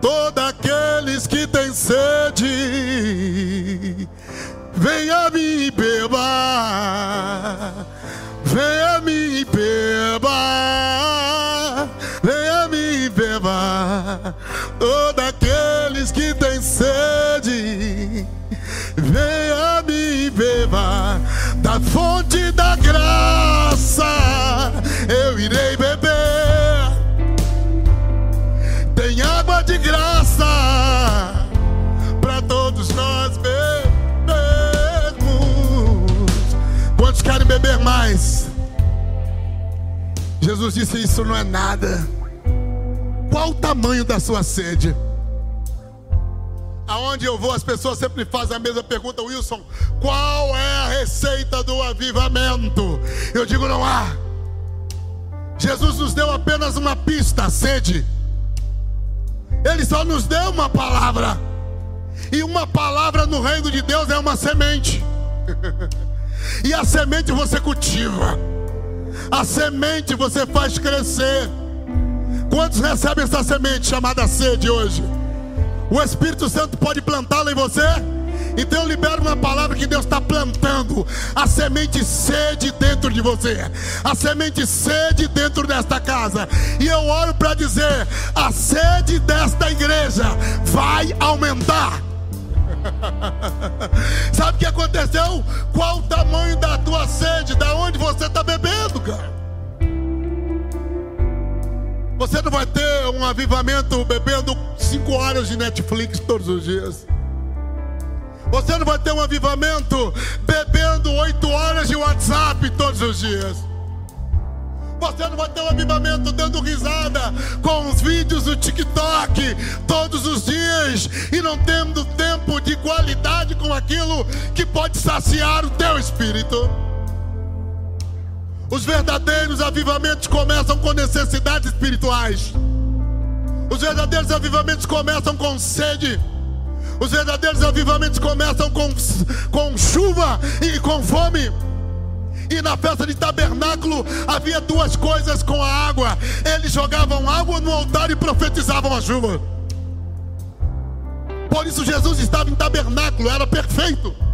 S1: Todos aqueles que têm sede, venha me beba, venha me beba, venha me beba. Todos aqueles que têm sede, venha me beba da fonte da graça. Eu irei beber. Tem água de graça para todos nós bebermos. Quantos querem beber mais? Jesus disse: Isso não é nada. Qual o tamanho da sua sede? Aonde eu vou, as pessoas sempre fazem a mesma pergunta, Wilson: qual é a receita do avivamento? Eu digo: não há. Jesus nos deu apenas uma pista, sede. Ele só nos deu uma palavra. E uma palavra no reino de Deus é uma semente. e a semente você cultiva. A semente você faz crescer. Quantos recebem essa semente chamada sede hoje? O Espírito Santo pode plantá-la em você? Então eu libero uma palavra que Deus está plantando. A semente sede dentro de você. A semente sede dentro desta casa. E eu oro para dizer: a sede desta igreja vai aumentar. Sabe o que aconteceu? Qual o tamanho da tua sede? Da onde você está bebendo, cara? Você não vai ter um avivamento bebendo cinco horas de Netflix todos os dias. Você não vai ter um avivamento bebendo oito horas de WhatsApp todos os dias. Você não vai ter um avivamento dando risada com os vídeos do TikTok todos os dias e não tendo tempo de qualidade com aquilo que pode saciar o teu espírito. Os verdadeiros avivamentos começam com necessidades espirituais. Os verdadeiros avivamentos começam com sede. Os verdadeiros avivamentos começam com, com chuva e com fome. E na festa de tabernáculo havia duas coisas com a água: eles jogavam água no altar e profetizavam a chuva. Por isso Jesus estava em tabernáculo, era perfeito.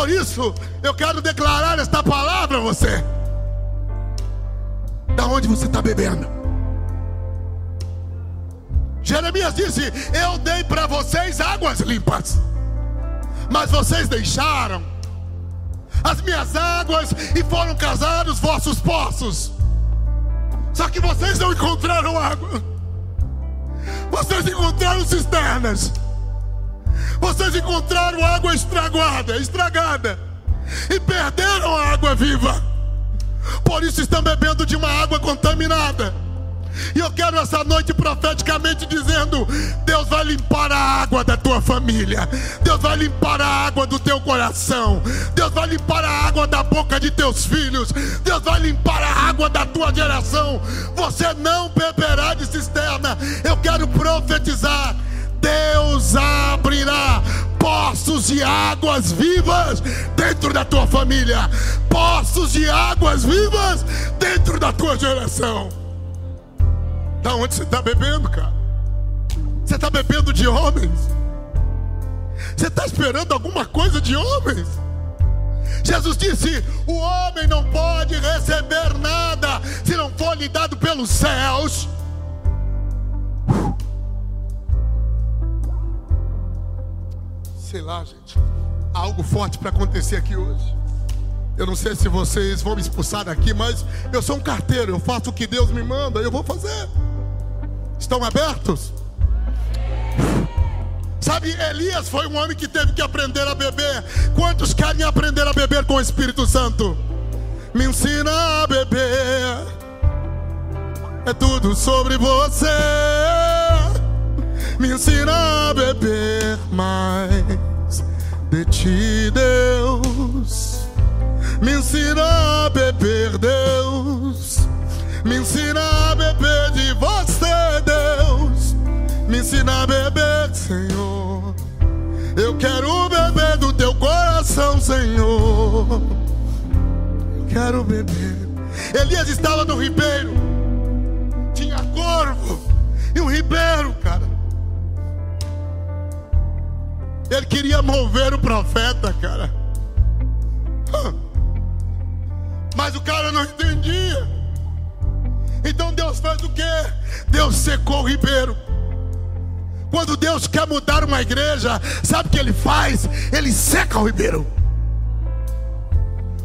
S1: Por isso eu quero declarar esta palavra a você. Da onde você está bebendo? Jeremias disse: Eu dei para vocês águas limpas, mas vocês deixaram as minhas águas e foram casar os vossos poços. Só que vocês não encontraram água, vocês encontraram cisternas, vocês encontraram água estragada, estragada, e perderam a água viva. Por isso estão bebendo de uma água contaminada. E eu quero essa noite profeticamente dizendo: Deus vai limpar a água da tua família, Deus vai limpar a água do teu coração, Deus vai limpar a água da boca de teus filhos, Deus vai limpar a água da tua geração. Você não beberá de cisterna. Eu quero profetizar: Deus abrirá poços de águas vivas dentro da tua família, poços de águas vivas dentro da tua geração. Da onde você está bebendo, cara? Você está bebendo de homens? Você está esperando alguma coisa de homens? Jesus disse: o homem não pode receber nada se não for lhe dado pelos céus. Sei lá, gente. Há algo forte para acontecer aqui hoje. Eu não sei se vocês vão me expulsar daqui, mas eu sou um carteiro, eu faço o que Deus me manda, eu vou fazer. Estão abertos? Sabe, Elias foi um homem que teve que aprender a beber. Quantos querem aprender a beber com o Espírito Santo? Me ensina a beber. É tudo sobre você. Me ensina a beber mais de ti, Deus. Me ensina a beber, Deus. Me ensina a beber de você, Deus. Me ensina a beber, Senhor. Eu quero beber do teu coração, Senhor. Eu quero beber. Elias estava no ribeiro, tinha corvo, e E um ribeiro, cara. Ele queria mover o profeta, cara. Mas o cara não entendia. Então Deus faz o quê? Deus secou o ribeiro. Quando Deus quer mudar uma igreja, sabe o que ele faz? Ele seca o ribeiro.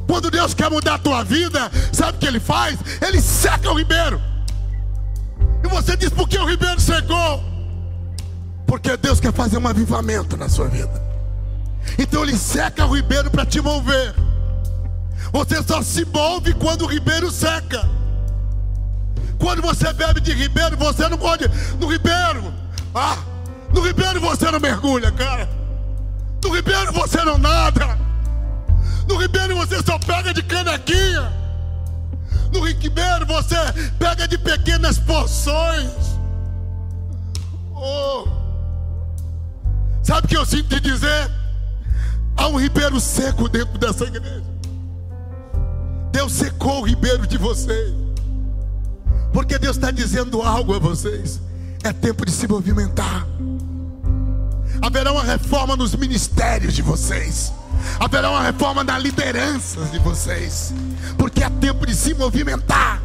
S1: Quando Deus quer mudar a tua vida, sabe o que ele faz? Ele seca o ribeiro. E você diz: por que o ribeiro secou? Porque Deus quer fazer um avivamento na sua vida. Então ele seca o ribeiro para te mover. Você só se move quando o ribeiro seca. Quando você bebe de ribeiro, você não pode. No ribeiro, ah, no ribeiro você não mergulha, cara. No ribeiro você não nada. No ribeiro você só pega de canequinha. No ribeiro você pega de pequenas porções. Oh. Sabe o que eu sinto te dizer? Há um ribeiro seco dentro dessa igreja. Deus secou o ribeiro de vocês. Porque Deus está dizendo algo a vocês. É tempo de se movimentar. Haverá uma reforma nos ministérios de vocês. Haverá uma reforma na liderança de vocês. Porque é tempo de se movimentar.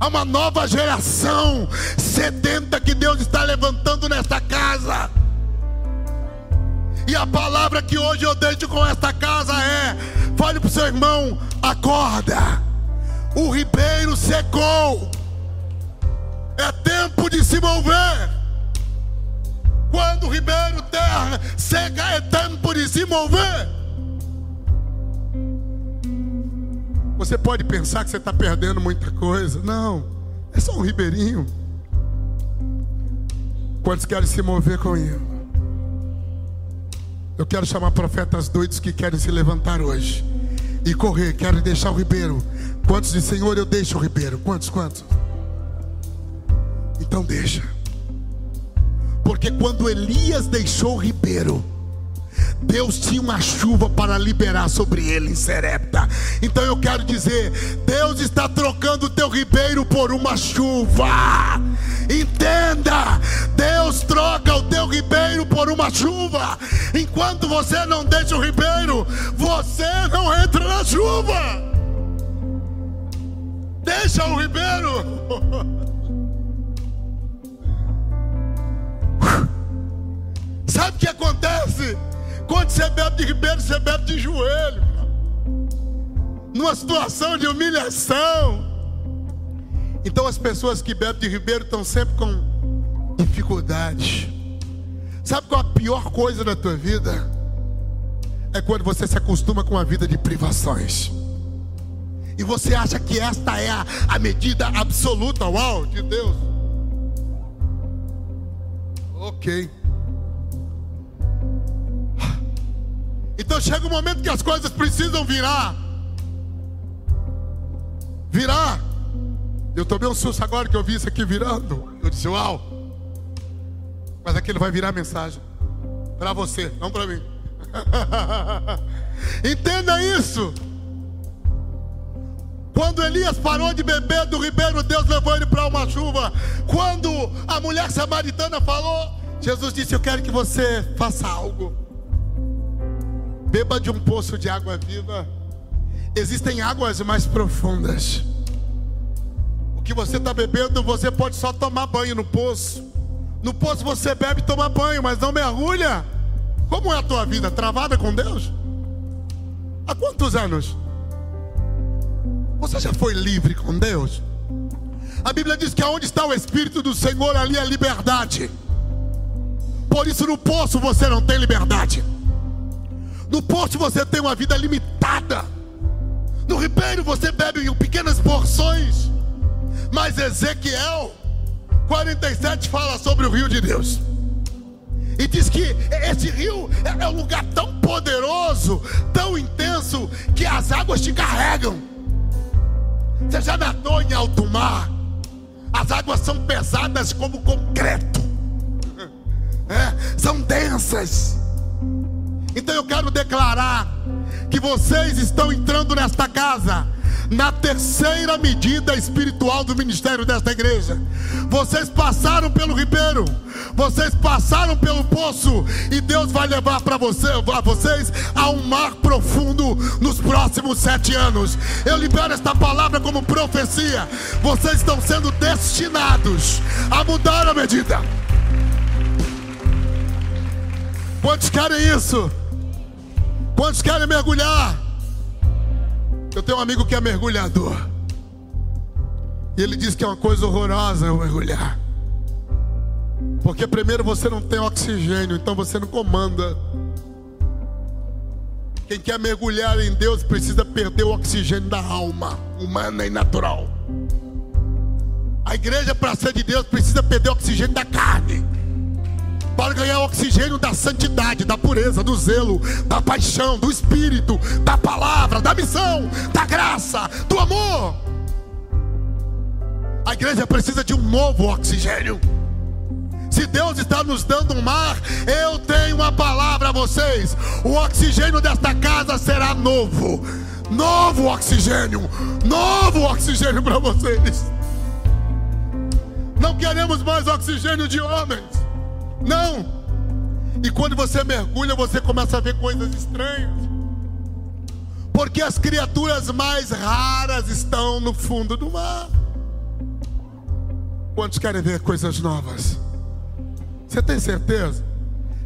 S1: Há uma nova geração sedenta que Deus está levantando nesta casa. E a palavra que hoje eu deixo com esta casa é: fale para o seu irmão, acorda. O ribeiro secou. É tempo de se mover. Quando o ribeiro terra seca, é tempo de se mover. Você pode pensar que você está perdendo muita coisa. Não, é só um ribeirinho. Quantos querem se mover com ele? Eu quero chamar profetas doidos que querem se levantar hoje e correr, querem deixar o ribeiro. Quantos dizem, Senhor, eu deixo o ribeiro? Quantos, quantos? Então deixa. Porque quando Elias deixou o ribeiro, Deus tinha uma chuva para liberar sobre ele em Serepta. Então eu quero dizer, Deus está trocando o teu ribeiro por uma chuva. Entenda, Deus troca o teu ribeiro por uma chuva. Enquanto você não deixa o ribeiro, você não entra na chuva. Deixa o ribeiro. Sabe o que acontece? Quando você bebe de ribeiro, você bebe de joelho. Numa situação de humilhação. Então as pessoas que bebem de ribeiro estão sempre com dificuldade. Sabe qual a pior coisa da tua vida? É quando você se acostuma com a vida de privações. E você acha que esta é a, a medida absoluta, uau, de Deus. Ok. Então chega um momento que as coisas precisam virar. Virar. Eu tomei um susto agora que eu vi isso aqui virando. Eu disse, uau. Mas aquilo vai virar mensagem. Para você, não para mim. Entenda isso. Quando Elias parou de beber do ribeiro, Deus levou ele para uma chuva. Quando a mulher samaritana falou, Jesus disse: Eu quero que você faça algo. Beba de um poço de água viva. Existem águas mais profundas. O que você está bebendo, você pode só tomar banho no poço. No poço você bebe e toma banho, mas não mergulha. Como é a tua vida? Travada com Deus? Há quantos anos? Você já foi livre com Deus? A Bíblia diz que aonde está o Espírito do Senhor, ali é liberdade. Por isso no poço você não tem liberdade. No poço você tem uma vida limitada. No ribeiro você bebe em pequenas porções. Mas Ezequiel 47 fala sobre o rio de Deus. E diz que esse rio é um lugar tão poderoso, tão intenso, que as águas te carregam. Você já nadou em alto mar? As águas são pesadas como concreto, é, são densas. Então eu quero declarar que vocês estão entrando nesta casa na terceira medida espiritual do ministério desta igreja. Vocês passaram pelo ribeiro, vocês passaram pelo poço, e Deus vai levar para você, a vocês a um mar profundo nos próximos sete anos. Eu libero esta palavra como profecia. Vocês estão sendo destinados a mudar a medida. Quantos querem isso? Quantos querem mergulhar? Eu tenho um amigo que é mergulhador. E ele diz que é uma coisa horrorosa eu mergulhar. Porque primeiro você não tem oxigênio, então você não comanda. Quem quer mergulhar em Deus precisa perder o oxigênio da alma humana e natural. A igreja, para ser de Deus, precisa perder o oxigênio da carne para ganhar oxigênio da santidade, da pureza, do zelo, da paixão, do espírito, da palavra, da missão, da graça, do amor. A igreja precisa de um novo oxigênio. Se Deus está nos dando um mar, eu tenho uma palavra a vocês: o oxigênio desta casa será novo. Novo oxigênio, novo oxigênio para vocês. Não queremos mais oxigênio de homens. Não. E quando você mergulha, você começa a ver coisas estranhas. Porque as criaturas mais raras estão no fundo do mar. Quantos querem ver coisas novas? Você tem certeza?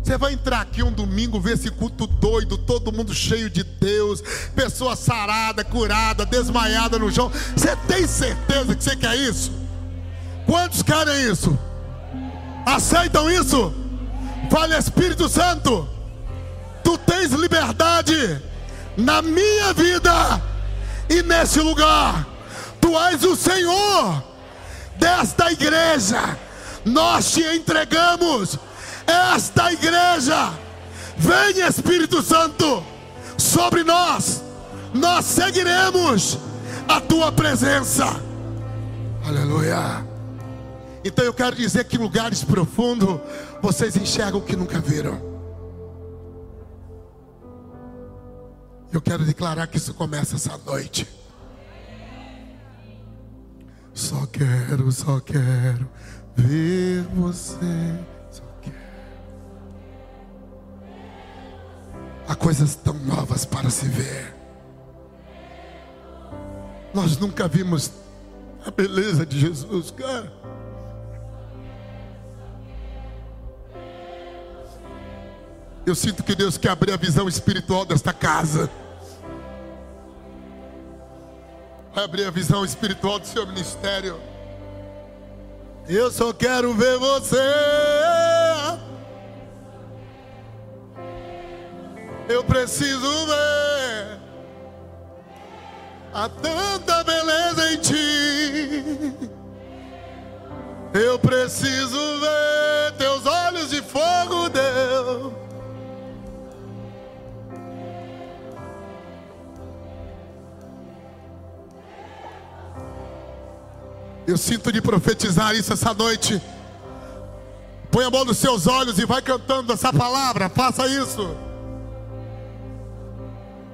S1: Você vai entrar aqui um domingo, ver esse culto doido, todo mundo cheio de Deus, pessoa sarada, curada, desmaiada no chão. Você tem certeza que você quer isso? Quantos querem isso? Aceitam isso? Fale Espírito Santo. Tu tens liberdade na minha vida e nesse lugar. Tu és o Senhor desta igreja. Nós te entregamos esta igreja. Vem Espírito Santo sobre nós. Nós seguiremos a tua presença. Aleluia. Então eu quero dizer que em lugares profundos vocês enxergam o que nunca viram. Eu quero declarar que isso começa essa noite. Só quero, só quero ver você. Só quero. Há coisas tão novas para se ver. Nós nunca vimos a beleza de Jesus, cara. Eu sinto que Deus quer abrir a visão espiritual desta casa. Vai abrir a visão espiritual do seu ministério. Eu só quero ver você. Eu preciso ver há tanta beleza em ti. Eu preciso Eu sinto de profetizar isso essa noite. Põe a mão nos seus olhos e vai cantando essa palavra. Faça isso.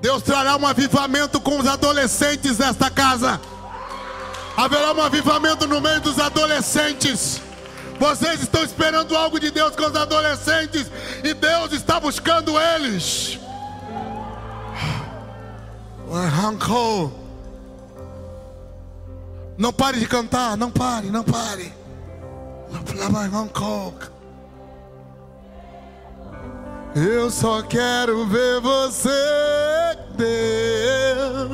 S1: Deus trará um avivamento com os adolescentes nesta casa. Haverá um avivamento no meio dos adolescentes. Vocês estão esperando algo de Deus com os adolescentes e Deus está buscando eles. Arrancou. Não pare de cantar, não pare, não pare. Eu só quero ver você, Deus.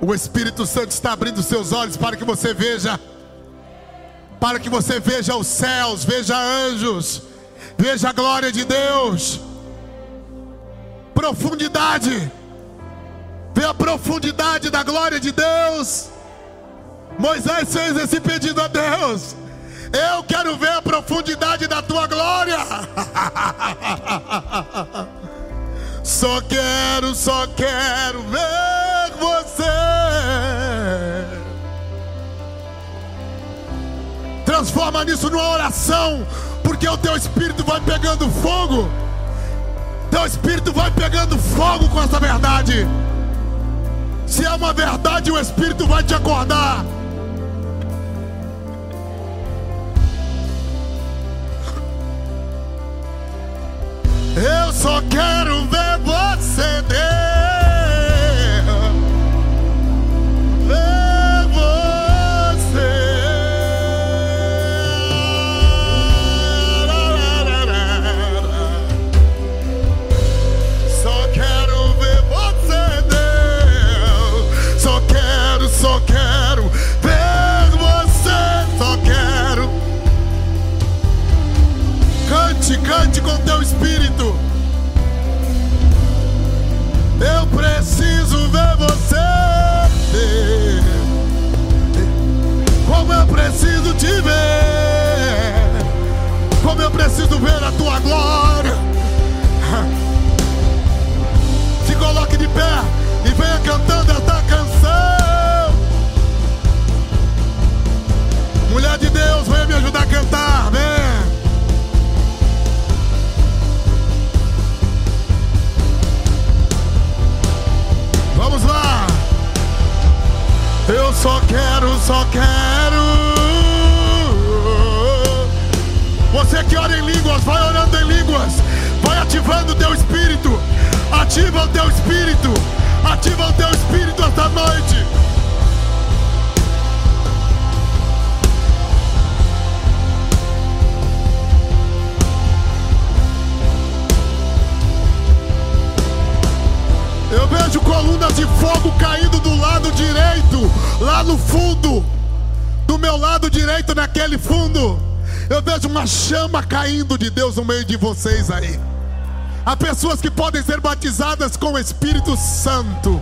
S1: O Espírito Santo está abrindo seus olhos para que você veja, para que você veja os céus, veja anjos, veja a glória de Deus profundidade. Vê a profundidade da glória de Deus. Moisés fez esse pedido a Deus. Eu quero ver a profundidade da tua glória. Só quero, só quero ver você. Transforma nisso numa oração, porque o teu espírito vai pegando fogo Teu espírito vai pegando fogo com essa verdade. Se é uma verdade, o espírito vai te acordar. Eu só quero ver você Deus. Cante com teu espírito. Eu preciso ver você. Como eu preciso te ver. Como eu preciso ver a tua glória. Se coloque de pé e venha cantando esta canção. Só quero. Você que ora em línguas, vai orando em línguas. Vai ativando o teu espírito. Ativa o teu espírito. Ativa o teu espírito esta noite. Eu vejo colunas de fogo caindo do lado direito, lá no fundo. Do meu lado direito, naquele fundo. Eu vejo uma chama caindo de Deus no meio de vocês aí. Há pessoas que podem ser batizadas com o Espírito Santo.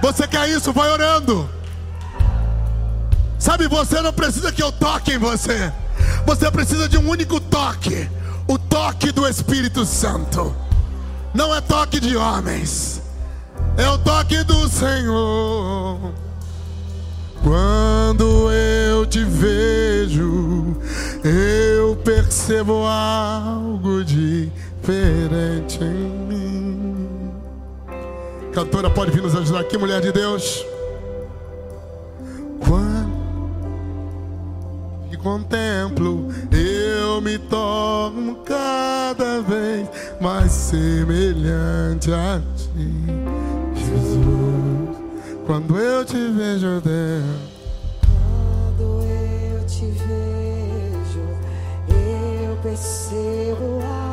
S1: Você quer isso? Vai orando. Sabe, você não precisa que eu toque em você. Você precisa de um único toque: o toque do Espírito Santo. Não é toque de homens é o toque do Senhor. Quando eu te vejo, eu percebo algo diferente em mim. Cantora, pode vir nos ajudar aqui, mulher de Deus. Quando te contemplo, eu me torno cada vez mais semelhante a ti. Quando eu te vejo, Deus,
S2: Quando eu te vejo, eu percebo algo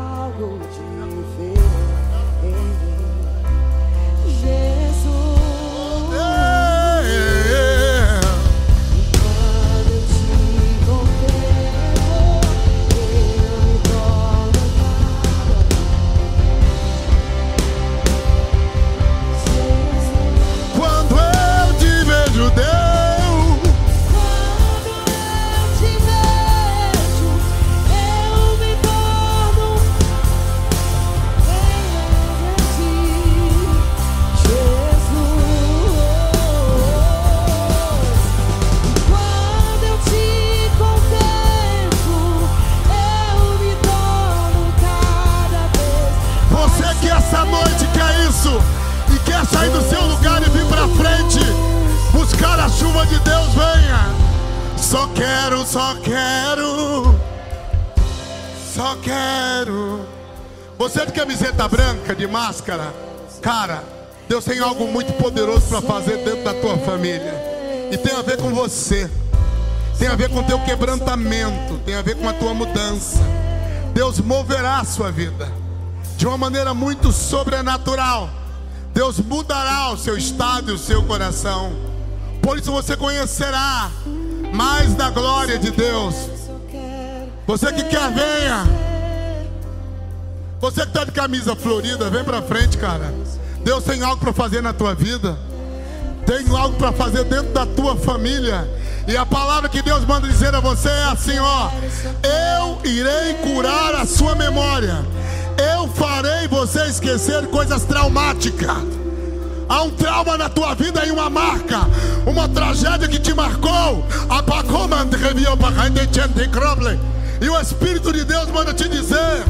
S1: Só quero, só quero, só quero. Você de camiseta branca, de máscara, cara, Deus tem algo muito poderoso para fazer dentro da tua família. E tem a ver com você. Tem a ver com teu quebrantamento, tem a ver com a tua mudança. Deus moverá a sua vida de uma maneira muito sobrenatural. Deus mudará o seu estado e o seu coração. Por isso você conhecerá mais da glória de Deus. Você que quer, venha. Você que está de camisa florida, vem para frente, cara. Deus tem algo para fazer na tua vida. Tem algo para fazer dentro da tua família. E a palavra que Deus manda dizer a você é assim, ó: Eu irei curar a sua memória. Eu farei você esquecer coisas traumáticas. Há um trauma na tua vida e uma marca, uma tragédia que te marcou. E o Espírito de Deus manda te dizer: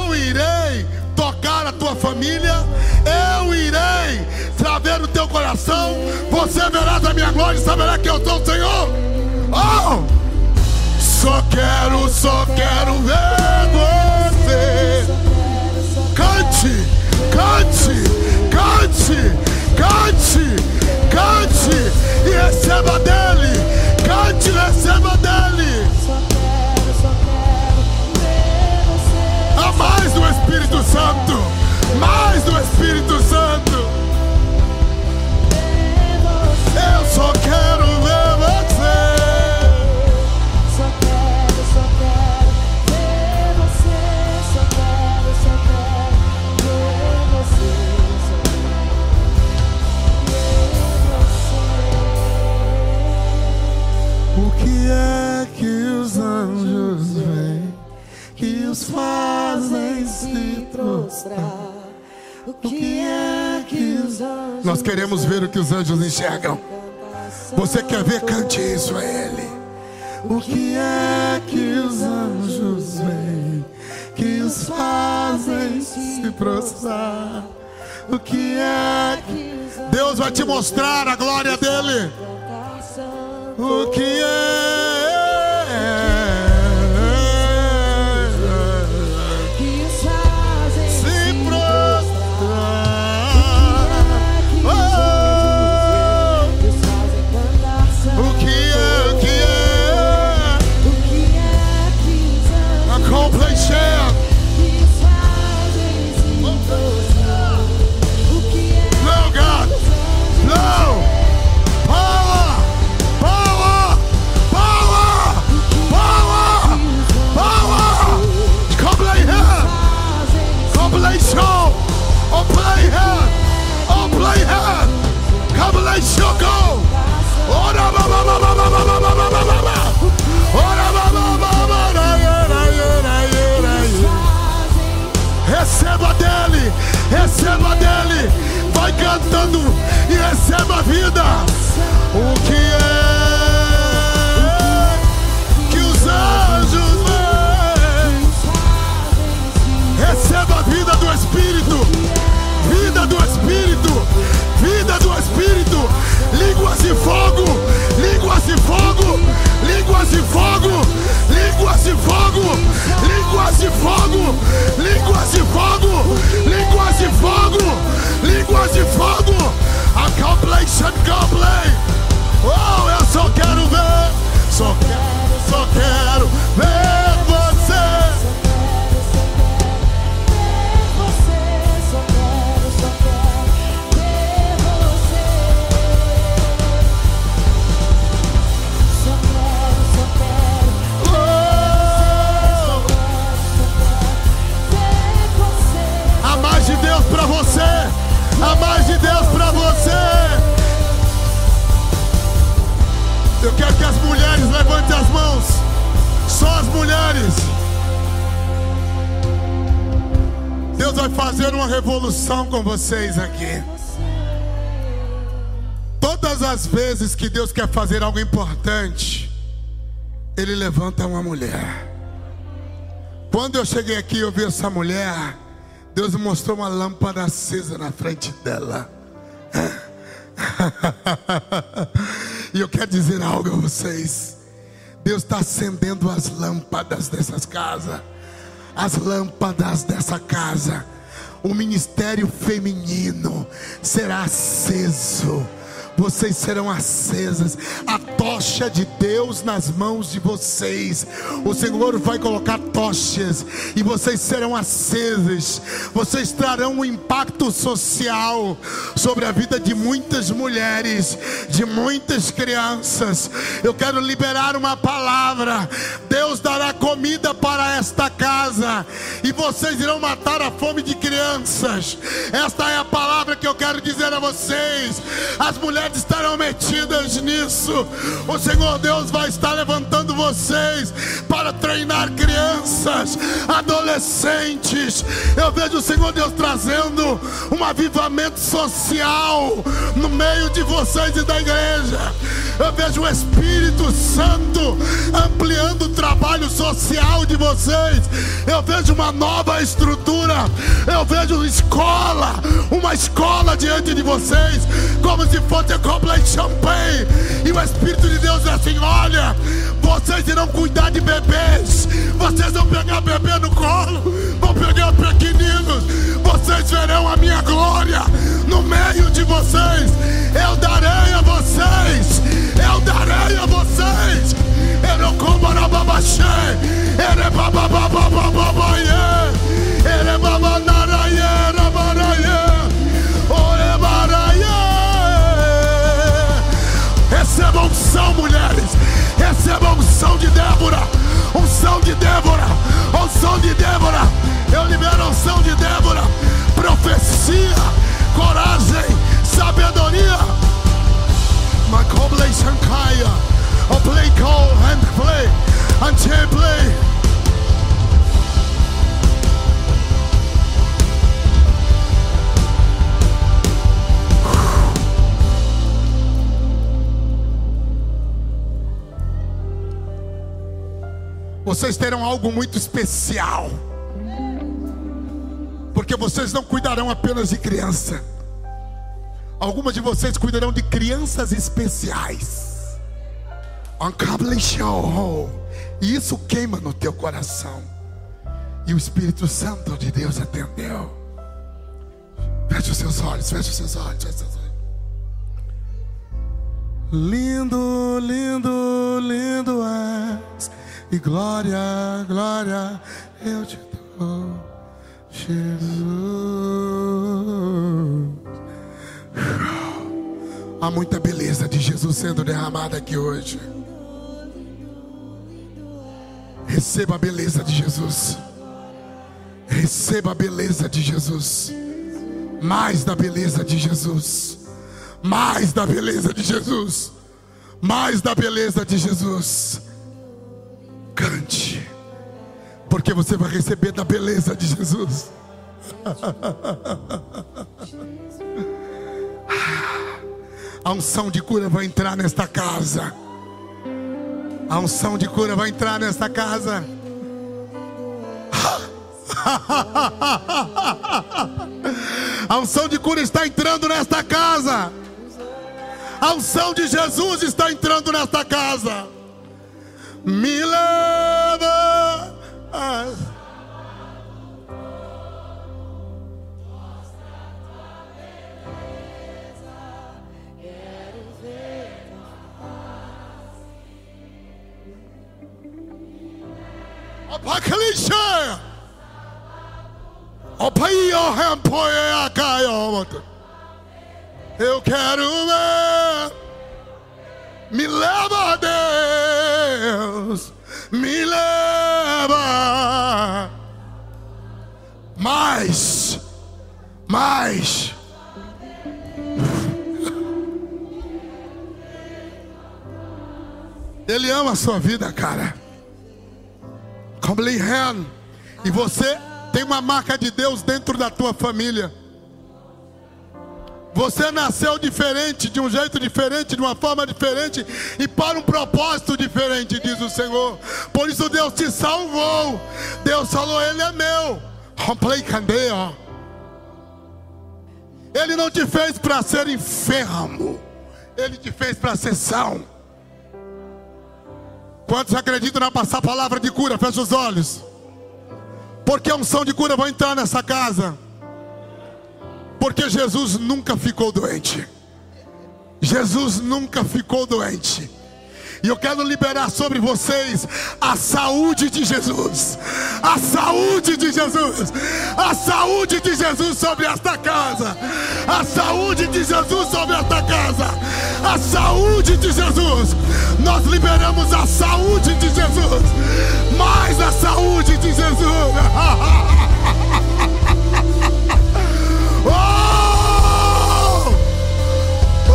S1: Eu irei tocar a tua família, eu irei trazer no teu coração, você verá da minha glória e saberá que eu sou o Senhor. Oh! Só quero, só quero ver você. Cante, cante, cante, cante, cante e receba dele. Cante receba dele. Há mais do Espírito Santo. Mais do Espírito Santo. Eu só quero ver você. Que os fazem se prostrar?
S2: O que é que os anjos
S1: Nós queremos ver o que os anjos enxergam. Você quer ver? Cante isso a Ele. O que é que os anjos veem que os fazem se prostrar? O que é que Deus vai te mostrar a glória dele? O que é receba dele. Vai cantando e receba a vida. O que é que os anjos veem? Receba a vida do Espírito, vida do Espírito, vida do Espírito. Línguas de fogo, línguas de fogo, línguas de fogo, línguas de fogo, línguas de fogo, línguas de fogo, línguas de fogo, línguas de fogo. A completion, complete. Oh, eu só quero ver, só quero, só quero ver revolução com vocês aqui. Todas as vezes que Deus quer fazer algo importante, Ele levanta uma mulher. Quando eu cheguei aqui e eu vi essa mulher, Deus mostrou uma lâmpada acesa na frente dela. e eu quero dizer algo a vocês. Deus está acendendo as lâmpadas dessas casas. As lâmpadas dessa casa. O ministério feminino será aceso. Vocês serão acesas. A tocha de Deus nas mãos de vocês. O Senhor vai colocar tochas e vocês serão acesas. Vocês trarão um impacto social sobre a vida de muitas mulheres, de muitas crianças. Eu quero liberar uma palavra. Deus dará comida para esta casa e vocês irão matar a fome de crianças. Esta é a palavra que eu quero dizer a vocês. As mulheres estarão metidas nisso. O Senhor Deus vai estar levantando vocês para treinar crianças, adolescentes. Eu vejo o Senhor Deus trazendo um avivamento social no meio de vocês e da igreja. Eu vejo o Espírito Santo ampliando o trabalho social de vocês. Eu vejo uma nova estrutura. Eu vejo escola, uma escola diante de vocês, como se fosse a Complete Champagne. E o Espírito de Deus é assim: olha, vocês irão cuidar de bebês. Vocês vão pegar bebê no colo, vão pegar pequeninos. Vocês verão a minha glória no meio de vocês. Eu darei a vocês. Eu darei a vocês. Erocombarababaxê, erebabababababaie, erebabanaraie, Recebam unção de Débora. Unção de Débora. Unção de Débora. Eu libero a unção de Débora. Profecia, coragem, sabedoria. Macoble Shankaya. O play call and play. Until play. Vocês terão algo muito especial. Porque vocês não cuidarão apenas de criança. Algumas de vocês cuidarão de crianças especiais. E isso queima no teu coração. E o Espírito Santo de Deus atendeu. Feche os seus olhos, feche os seus olhos, feche os seus olhos. Lindo, lindo, lindo és. E glória, glória, eu te dou, Jesus. Há muita beleza de Jesus sendo derramada aqui hoje. Receba a beleza de Jesus. Receba a beleza de Jesus. Mais da beleza de Jesus. Mais da beleza de Jesus. Mais da beleza de Jesus. Cante. Porque você vai receber da beleza de Jesus. A unção de cura vai entrar nesta casa. A unção de cura vai entrar nesta casa. A unção de cura está entrando nesta casa. A unção de Jesus está entrando nesta casa. Me leva. a- Apocalipse. Aí, ó, rempoie a bota. Eu quero ver. Me leva, Deus. Me leva. Mais. Mais. Ele ama a sua vida, cara. Come hand. E você tem uma marca de Deus dentro da tua família. Você nasceu diferente, de um jeito diferente, de uma forma diferente e para um propósito diferente, diz o Senhor. Por isso Deus te salvou. Deus falou: Ele é meu. Candeia. Ele não te fez para ser enfermo. Ele te fez para ser são. Quantos acreditam na passar palavra de cura? Fecha os olhos. Porque a unção de cura vai entrar nessa casa. Porque Jesus nunca ficou doente. Jesus nunca ficou doente. E eu quero liberar sobre vocês a saúde de Jesus. A saúde de Jesus. A saúde de Jesus sobre esta casa. A saúde de Jesus sobre esta casa. A saúde de Jesus. Nós liberamos a saúde de Jesus. Mais a saúde de Jesus. Oh! Oh!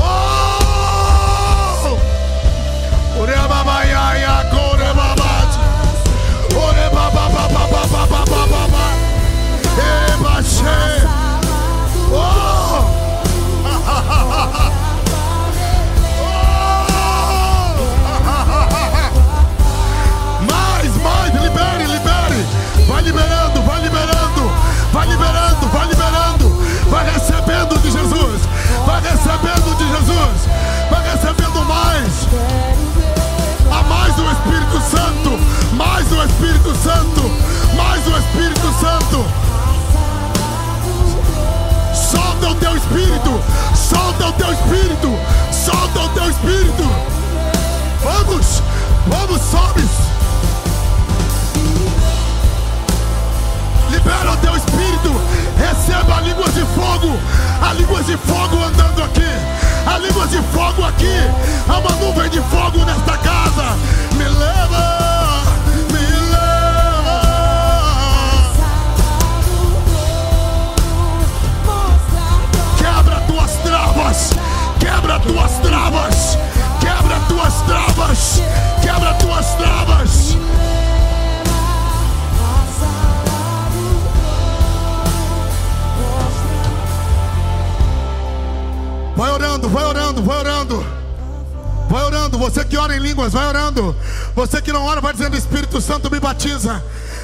S1: Ore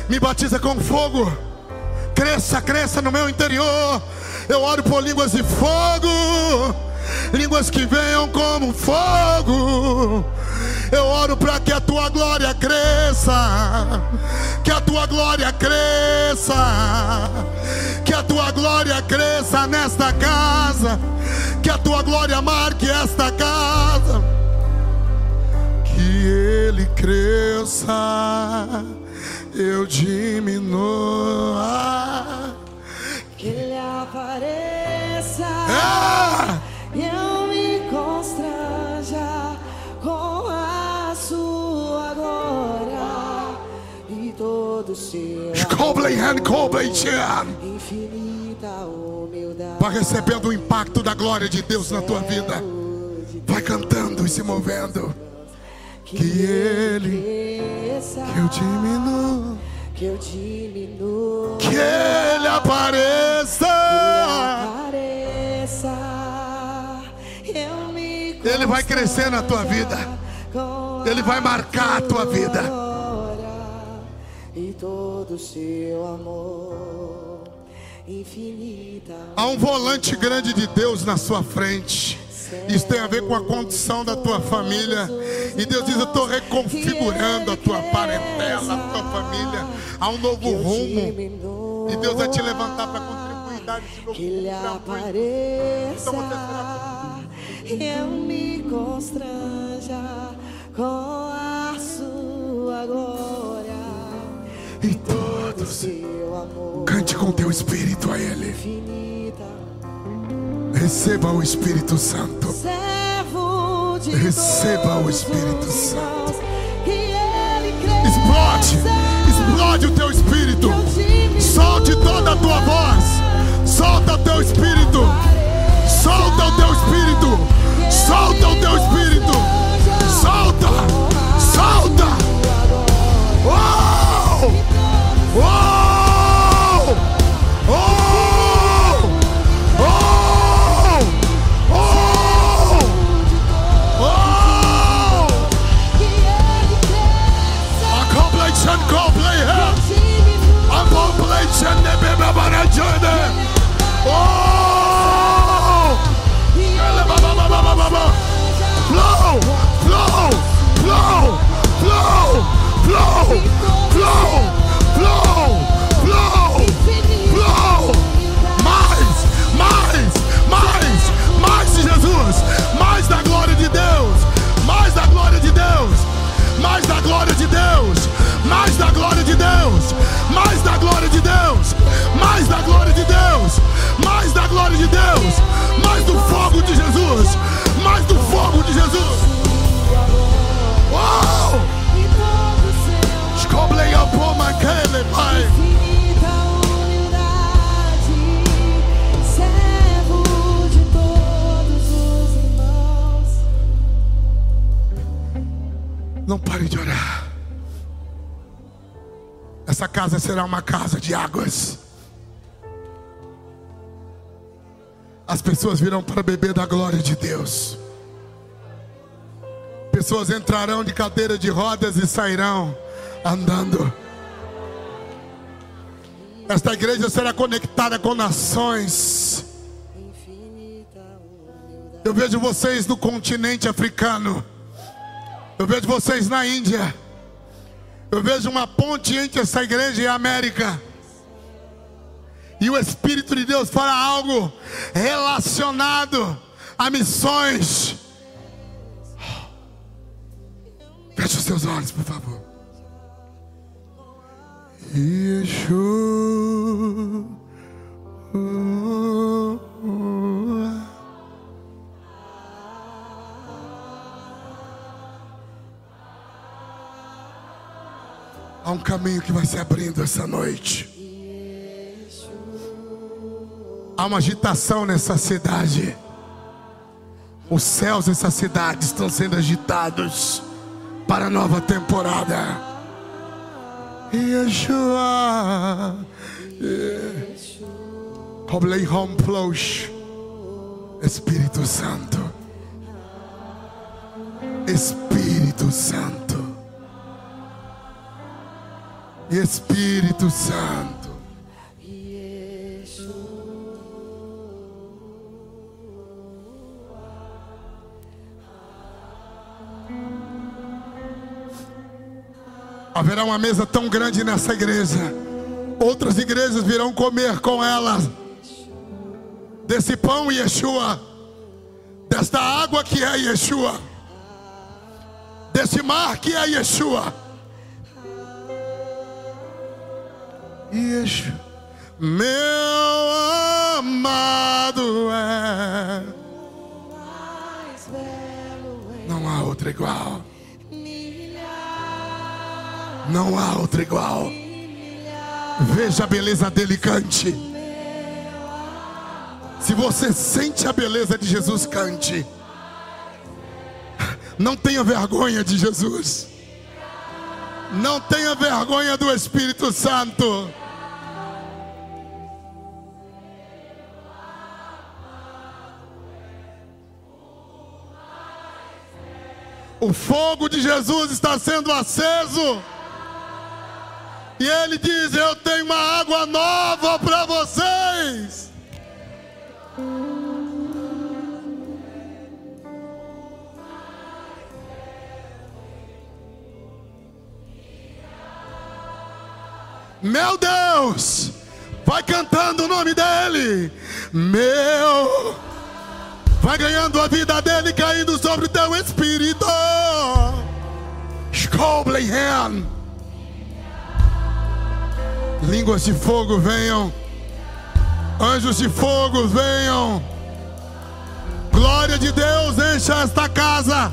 S1: me batiza com fogo. Cresça, cresça no meu interior. Eu oro por línguas de fogo, línguas que venham como fogo. Eu oro para que a tua glória cresça, que a tua glória cresça, que a tua glória cresça nesta casa, que a tua glória marque esta casa, que ele cresça, eu diminua.
S2: Que ele apareça
S1: Ah!
S2: e eu me constranja com a sua glória e todo seu
S1: Cobley hand, Cobley
S2: infinita humildade.
S1: Vai recebendo o impacto da glória de Deus na tua vida. Vai cantando e se movendo.
S2: Que,
S1: que ele-
S2: cresça,
S1: Que eu diminuo.
S2: que eu diminua,
S1: Que ele apareça.
S2: apareça, eu me
S1: Ele vai crescer na tua vida. Ele vai marcar a tua vida.
S2: e todo o seu amor infinita.
S1: Há um volante grande de Deus na sua frente. Isso tem a ver com a condição da tua família. E Deus diz: Eu estou reconfigurando a tua parentela, a tua família. Há um novo rumo. E Deus vai te levantar para contribuir, dar esse novo rumo pra frente.
S2: apareça,
S1: Então
S2: eu me constranja com a sua glória
S1: E
S2: todo
S1: todos
S2: seu amor
S1: cante com teu espírito a Ele.
S2: infinita.
S1: Receba o Espírito Santo.
S2: Servo de
S1: Receba o Espírito Santo. Explode, explode o teu espírito. Solte toda a tua voz. Solta o teu espírito. Solta o teu espírito. Solta o teu espírito. Pessoas virão para beber da glória de Deus. Pessoas entrarão de cadeira de rodas e sairão andando. Esta igreja será conectada com nações. Eu vejo vocês no continente africano. Eu vejo vocês na Índia. Eu vejo uma ponte entre essa igreja e a América. E o Espírito de Deus fala algo relacionado a missões. Feche os seus olhos, por favor. Yeshua. Há um caminho que vai se abrindo essa noite. Há uma agitação nessa cidade. Os céus dessa cidade estão sendo agitados para a nova temporada. Yeshua. Roblei Homplos. Espírito Santo. Espírito Santo. Espírito Santo. Haverá uma mesa tão grande nessa igreja. Outras igrejas virão comer com ela. Desse pão, Yeshua. Desta água que é Yeshua. Desse mar que é Yeshua. Yeshua. Meu amado é. Não há outro igual. Não há outro igual. Veja a beleza dele, cante. Se você sente a beleza de Jesus, cante. Não tenha vergonha de Jesus. Não tenha vergonha do Espírito Santo. O fogo de Jesus está sendo aceso. E ele diz: Eu tenho uma água nova para vocês. Meu Deus, vai cantando o nome dele. Meu, vai ganhando a vida dele, caindo sobre o teu espírito. Skobleihen. Línguas de fogo venham. Anjos de fogo venham. Glória de Deus encha esta casa.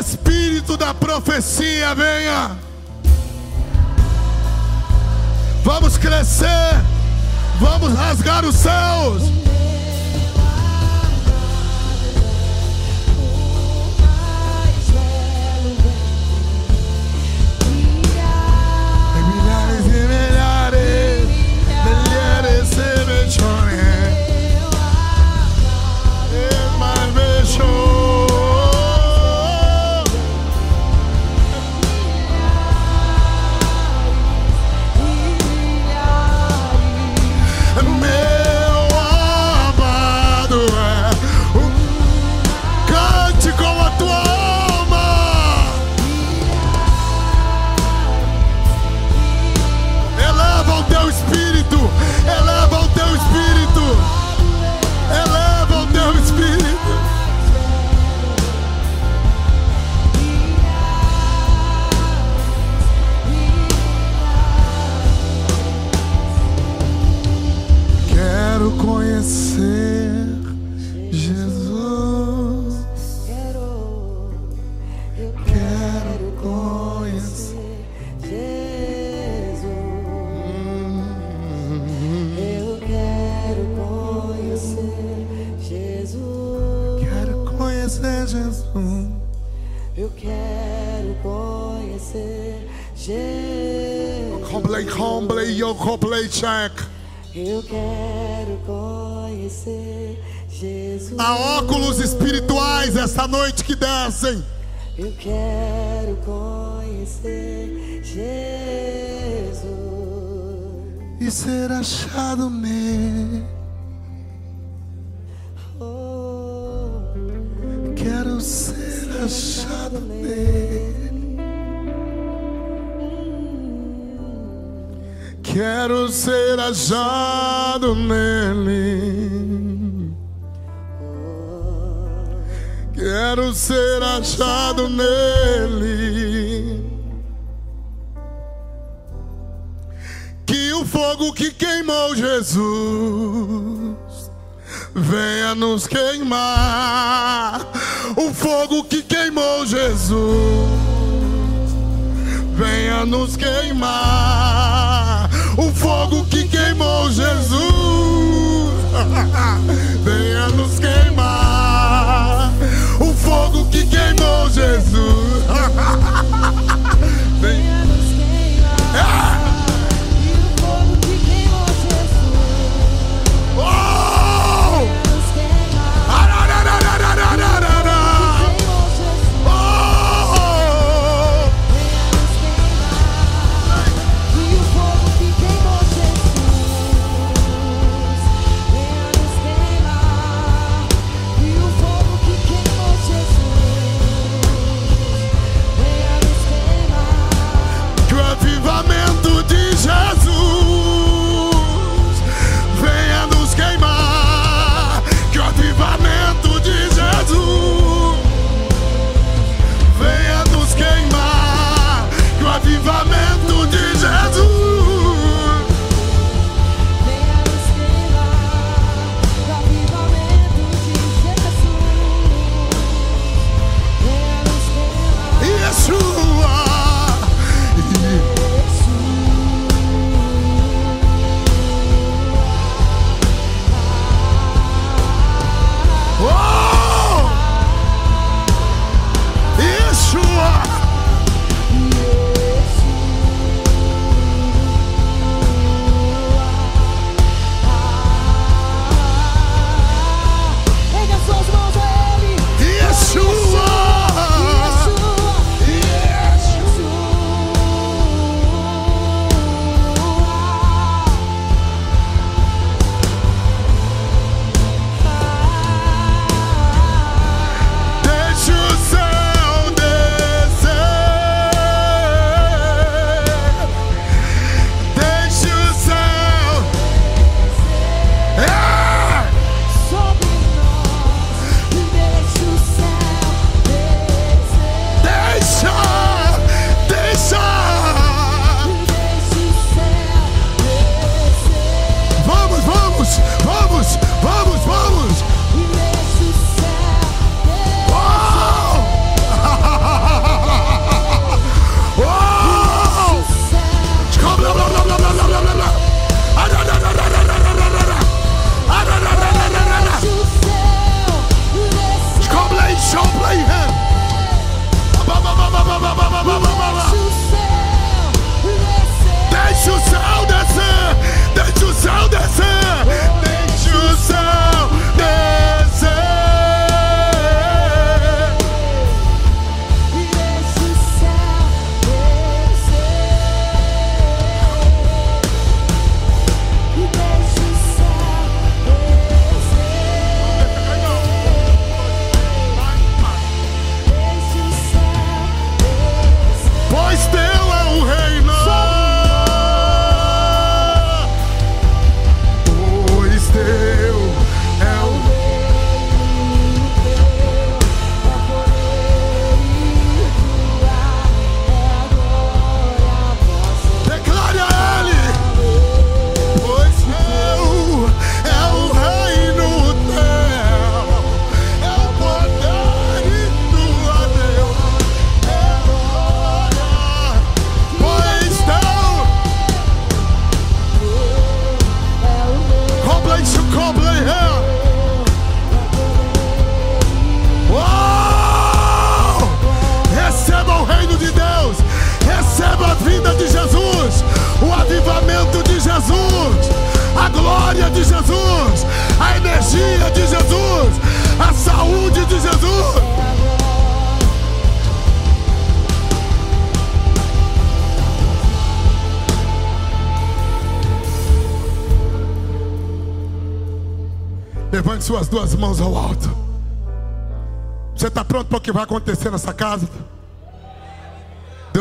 S1: Espírito da profecia venha. Vamos crescer. Vamos rasgar os céus. Milhares Complay, complay, yo, complay, check.
S2: Eu quero conhecer Jesus.
S1: Há óculos espirituais essa noite que descem.
S2: Eu quero conhecer Jesus.
S1: E ser achado nele.
S2: Oh,
S1: Quero ser achado nele. Quero ser achado nele. Quero ser achado nele. Que o fogo que queimou Jesus venha nos queimar. O fogo que queimou Jesus venha nos queimar fogo que queimou Jesus. Venha nos queimar. O fogo que queimou Jesus. Venha
S2: nos queimar.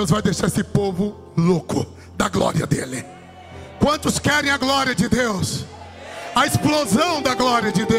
S1: Deus vai deixar esse povo louco da glória dele. Quantos querem a glória de Deus? A explosão da glória de Deus.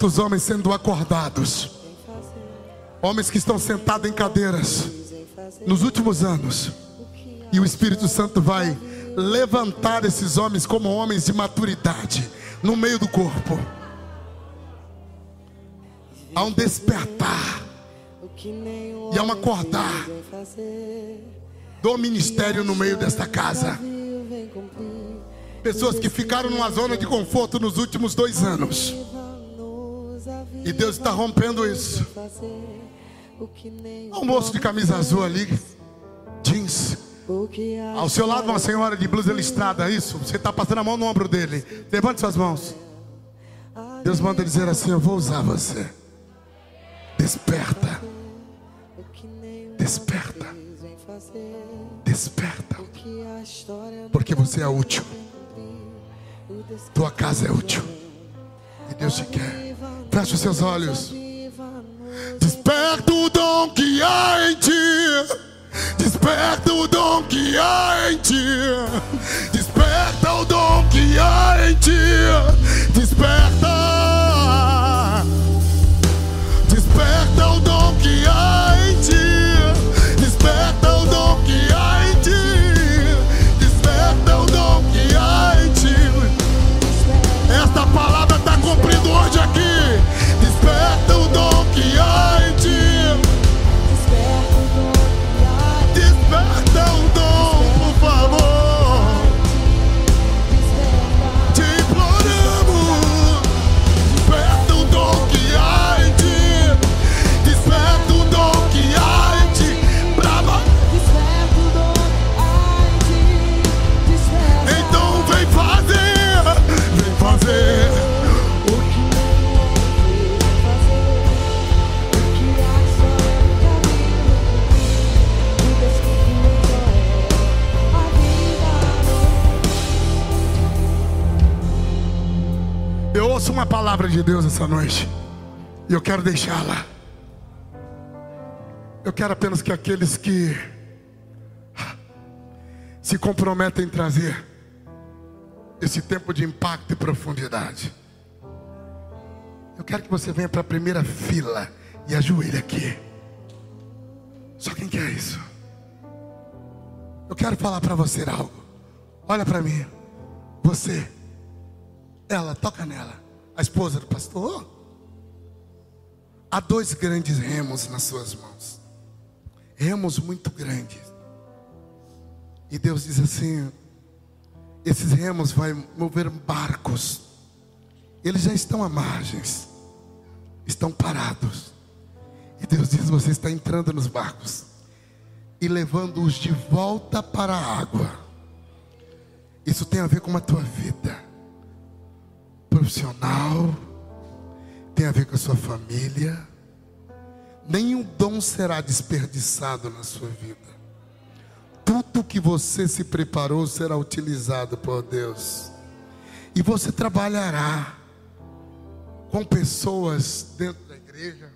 S1: Tantos homens sendo acordados. Homens que estão sentados em cadeiras nos últimos anos. E o Espírito Santo vai levantar esses homens como homens de maturidade no meio do corpo. Há um despertar E é um acordar. do ministério no meio desta casa. Pessoas que ficaram numa zona de conforto nos últimos dois anos. E Deus está rompendo isso. Há um moço de camisa azul ali, jeans. Ao seu lado, uma senhora de blusa listrada. Isso, você está passando a mão no ombro dele. Levante suas mãos. Deus manda dizer assim: Eu vou usar você. Desperta, desperta, desperta. Porque você é útil. Tua casa é útil. E Deus te quer. Feche os seus olhos. Desperta o dom que há em ti. Desperta o dom que há em ti. Desperta o dom que há em ti. Desperta. Desperta o dom que há ouço uma palavra de Deus essa noite. E eu quero deixá-la. Eu quero apenas que aqueles que se comprometem em trazer esse tempo de impacto e profundidade. Eu quero que você venha para a primeira fila e ajoelhe aqui. Só quem quer isso? Eu quero falar para você algo. Olha para mim. Você. Ela, toca nela. A esposa do pastor. Há dois grandes remos nas suas mãos. Remos muito grandes. E Deus diz assim: esses remos vão mover barcos Eles já estão à margens, estão parados. E Deus diz: você está entrando nos barcos e levando-os de volta para a água. Isso tem a ver com a tua vida profissional, tem a ver com a sua família. Nenhum dom será desperdiçado na sua vida. Tudo que você se preparou será utilizado por Deus. E você trabalhará com pessoas dentro da igreja.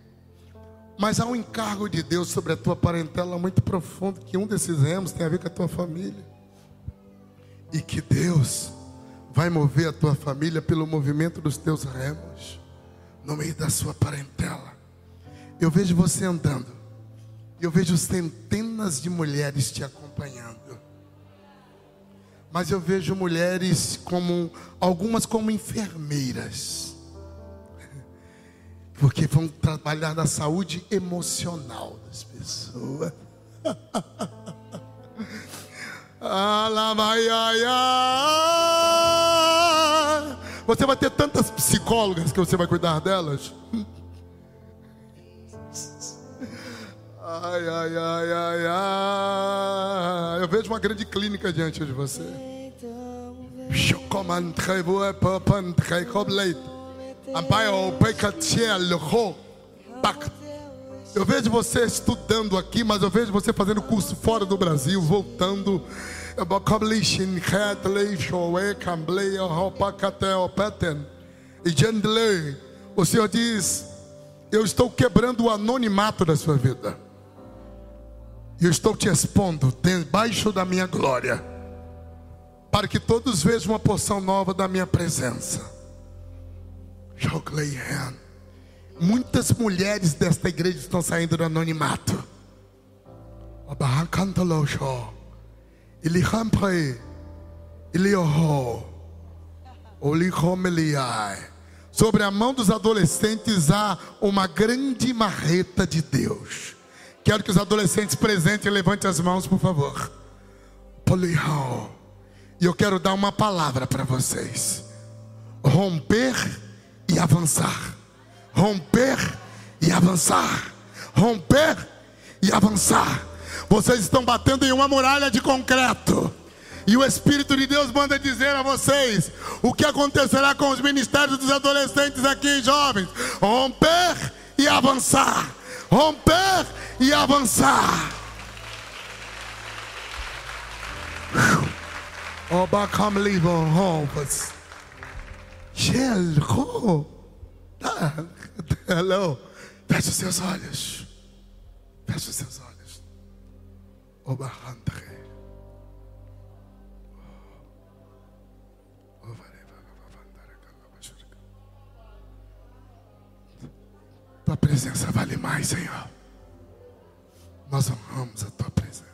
S1: Mas há um encargo de Deus sobre a tua parentela muito profundo, que um desses remos tem a ver com a tua família. E que Deus vai mover a tua família pelo movimento dos teus remos, no meio da sua parentela. Eu vejo você andando, eu vejo centenas de mulheres te acompanhando. Mas eu vejo mulheres como, algumas como enfermeiras, porque vão trabalhar na saúde emocional das pessoas. Você vai ter tantas psicólogas que você vai cuidar delas. Ai, ai, ai, ai, ai. Eu vejo uma grande clínica diante de você.
S2: Então vem
S1: Chocoman trevo e papan trecobleit. Ampai o pecatiel ho. Pac. Eu vejo você estudando aqui, mas eu vejo você fazendo curso fora do Brasil, voltando. E o Senhor diz: Eu estou quebrando o anonimato da sua vida. E eu estou te expondo debaixo da minha glória, para que todos vejam uma porção nova da minha presença. Jogley hand. Muitas mulheres desta igreja estão saindo do anonimato. Ilioho. Olihomeliai. Sobre a mão dos adolescentes há uma grande marreta de Deus. Quero que os adolescentes presentes levantem as mãos, por favor. E eu quero dar uma palavra para vocês: romper e avançar romper e avançar. Romper e avançar. Vocês estão batendo em uma muralha de concreto. E o Espírito de Deus manda dizer a vocês o que acontecerá com os ministérios dos adolescentes aqui, jovens: romper e avançar. Romper e avançar. Oba come leave on home. Shell, Ah, hello. Feche os seus olhos. Feche os seus olhos. Obahantre. Tua presença vale mais, Senhor. Nós honramos a tua presença.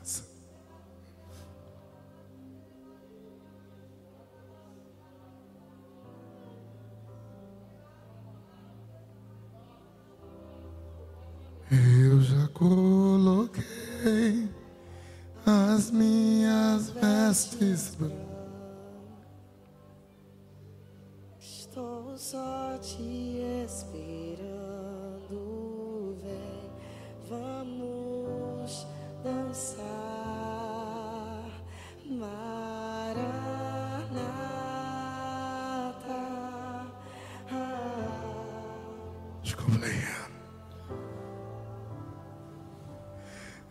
S1: Eu já coloquei as minhas vestes.
S2: Estou só te esperando,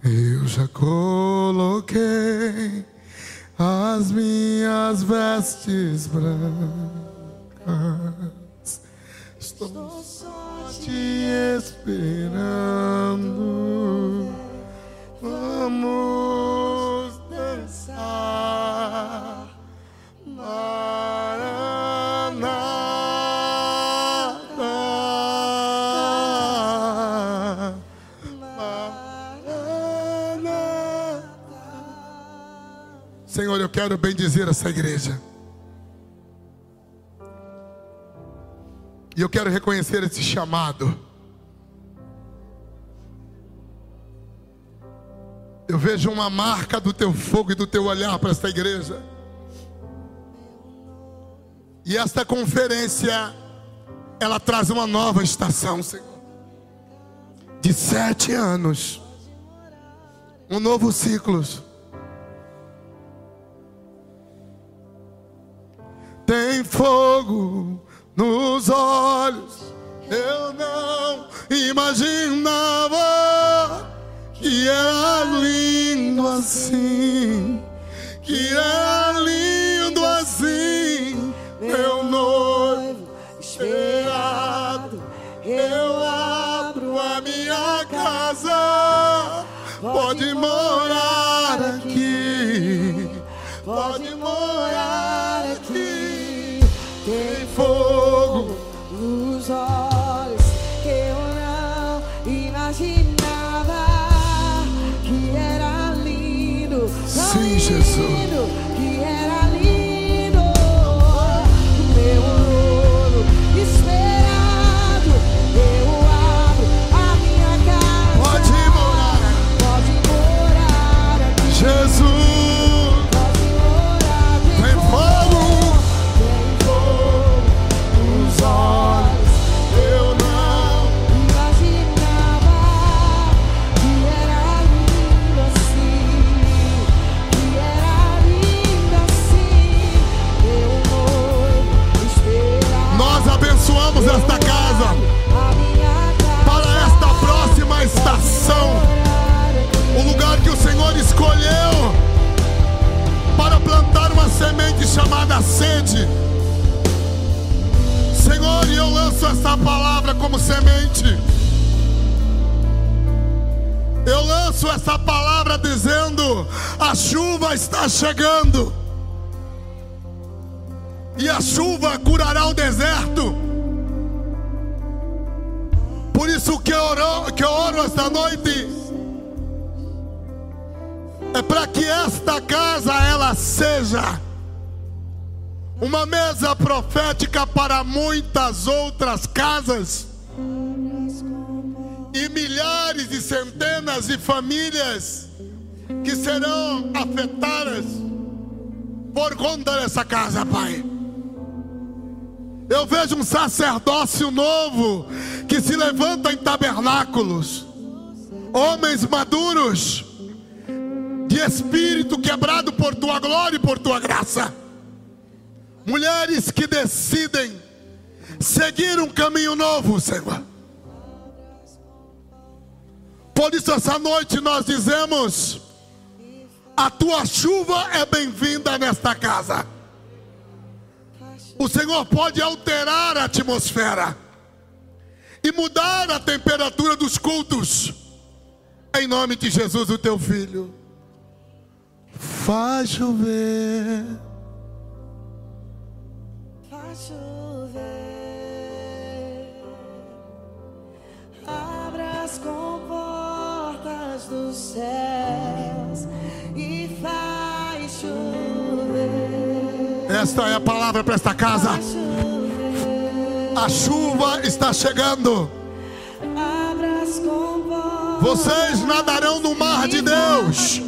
S1: Eu já coloquei as minhas vestes brancas. Estou
S2: só te
S1: esperando. Vamos quero bendizer essa igreja. E eu quero reconhecer esse chamado. Eu vejo uma marca do teu fogo e do teu olhar para esta igreja. E esta conferência ela traz uma nova estação, Senhor. De sete anos. Um novo ciclo. Fogo nos olhos. Eu não imaginava que era lindo assim. Que era lindo assim. Meu noivo esperado. Eu abro a minha casa. Sim, semente chamada sede. Senhor, e eu lanço essa palavra como semente. Eu lanço essa palavra dizendo: a chuva está chegando. E a chuva curará o deserto. Por isso que eu oro, que eu oro esta noite é para que esta casa ela seja uma mesa profética para muitas outras casas. E milhares e centenas de famílias que serão afetadas por conta dessa casa, Pai. Eu vejo um sacerdócio novo que se levanta em tabernáculos, homens maduros, de espírito quebrado por tua glória e por tua graça, mulheres que decidem seguir um caminho novo, Senhor. Por isso, essa noite nós dizemos: a tua chuva é bem-vinda nesta casa. O Senhor pode alterar a atmosfera e mudar a temperatura dos cultos. Em nome de Jesus, o teu filho. Faz chover.
S2: Faz chover, abra as comportas dos céus e faz chover.
S1: Esta é a palavra para esta casa.
S2: Faz
S1: A chuva está chegando.
S2: abra as comportas.
S1: Vocês nadarão no mar de Deus.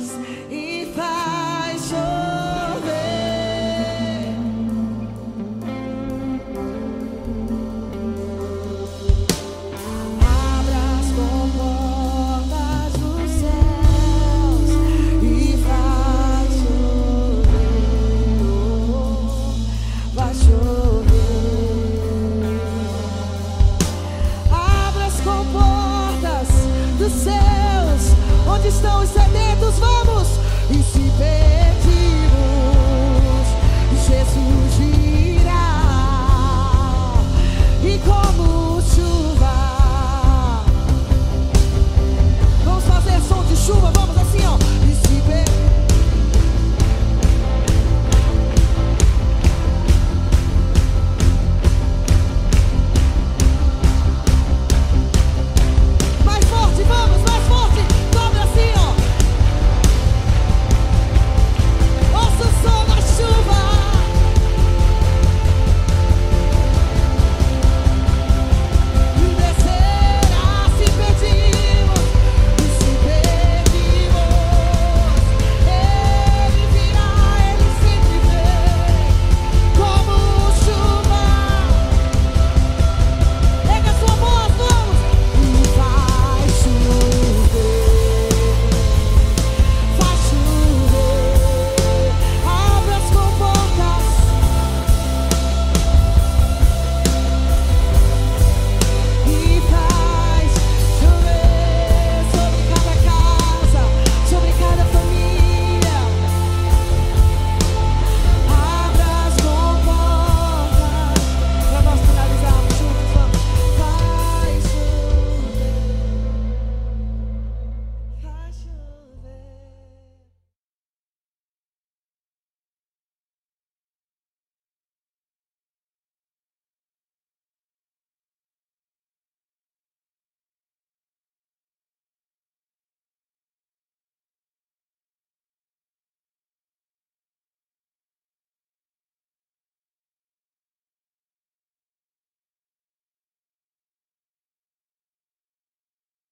S2: Estão os sedentos, vamos! E se pedimos, Jesus virá, e como chuva, vamos fazer som de chuva, vamos assim, ó.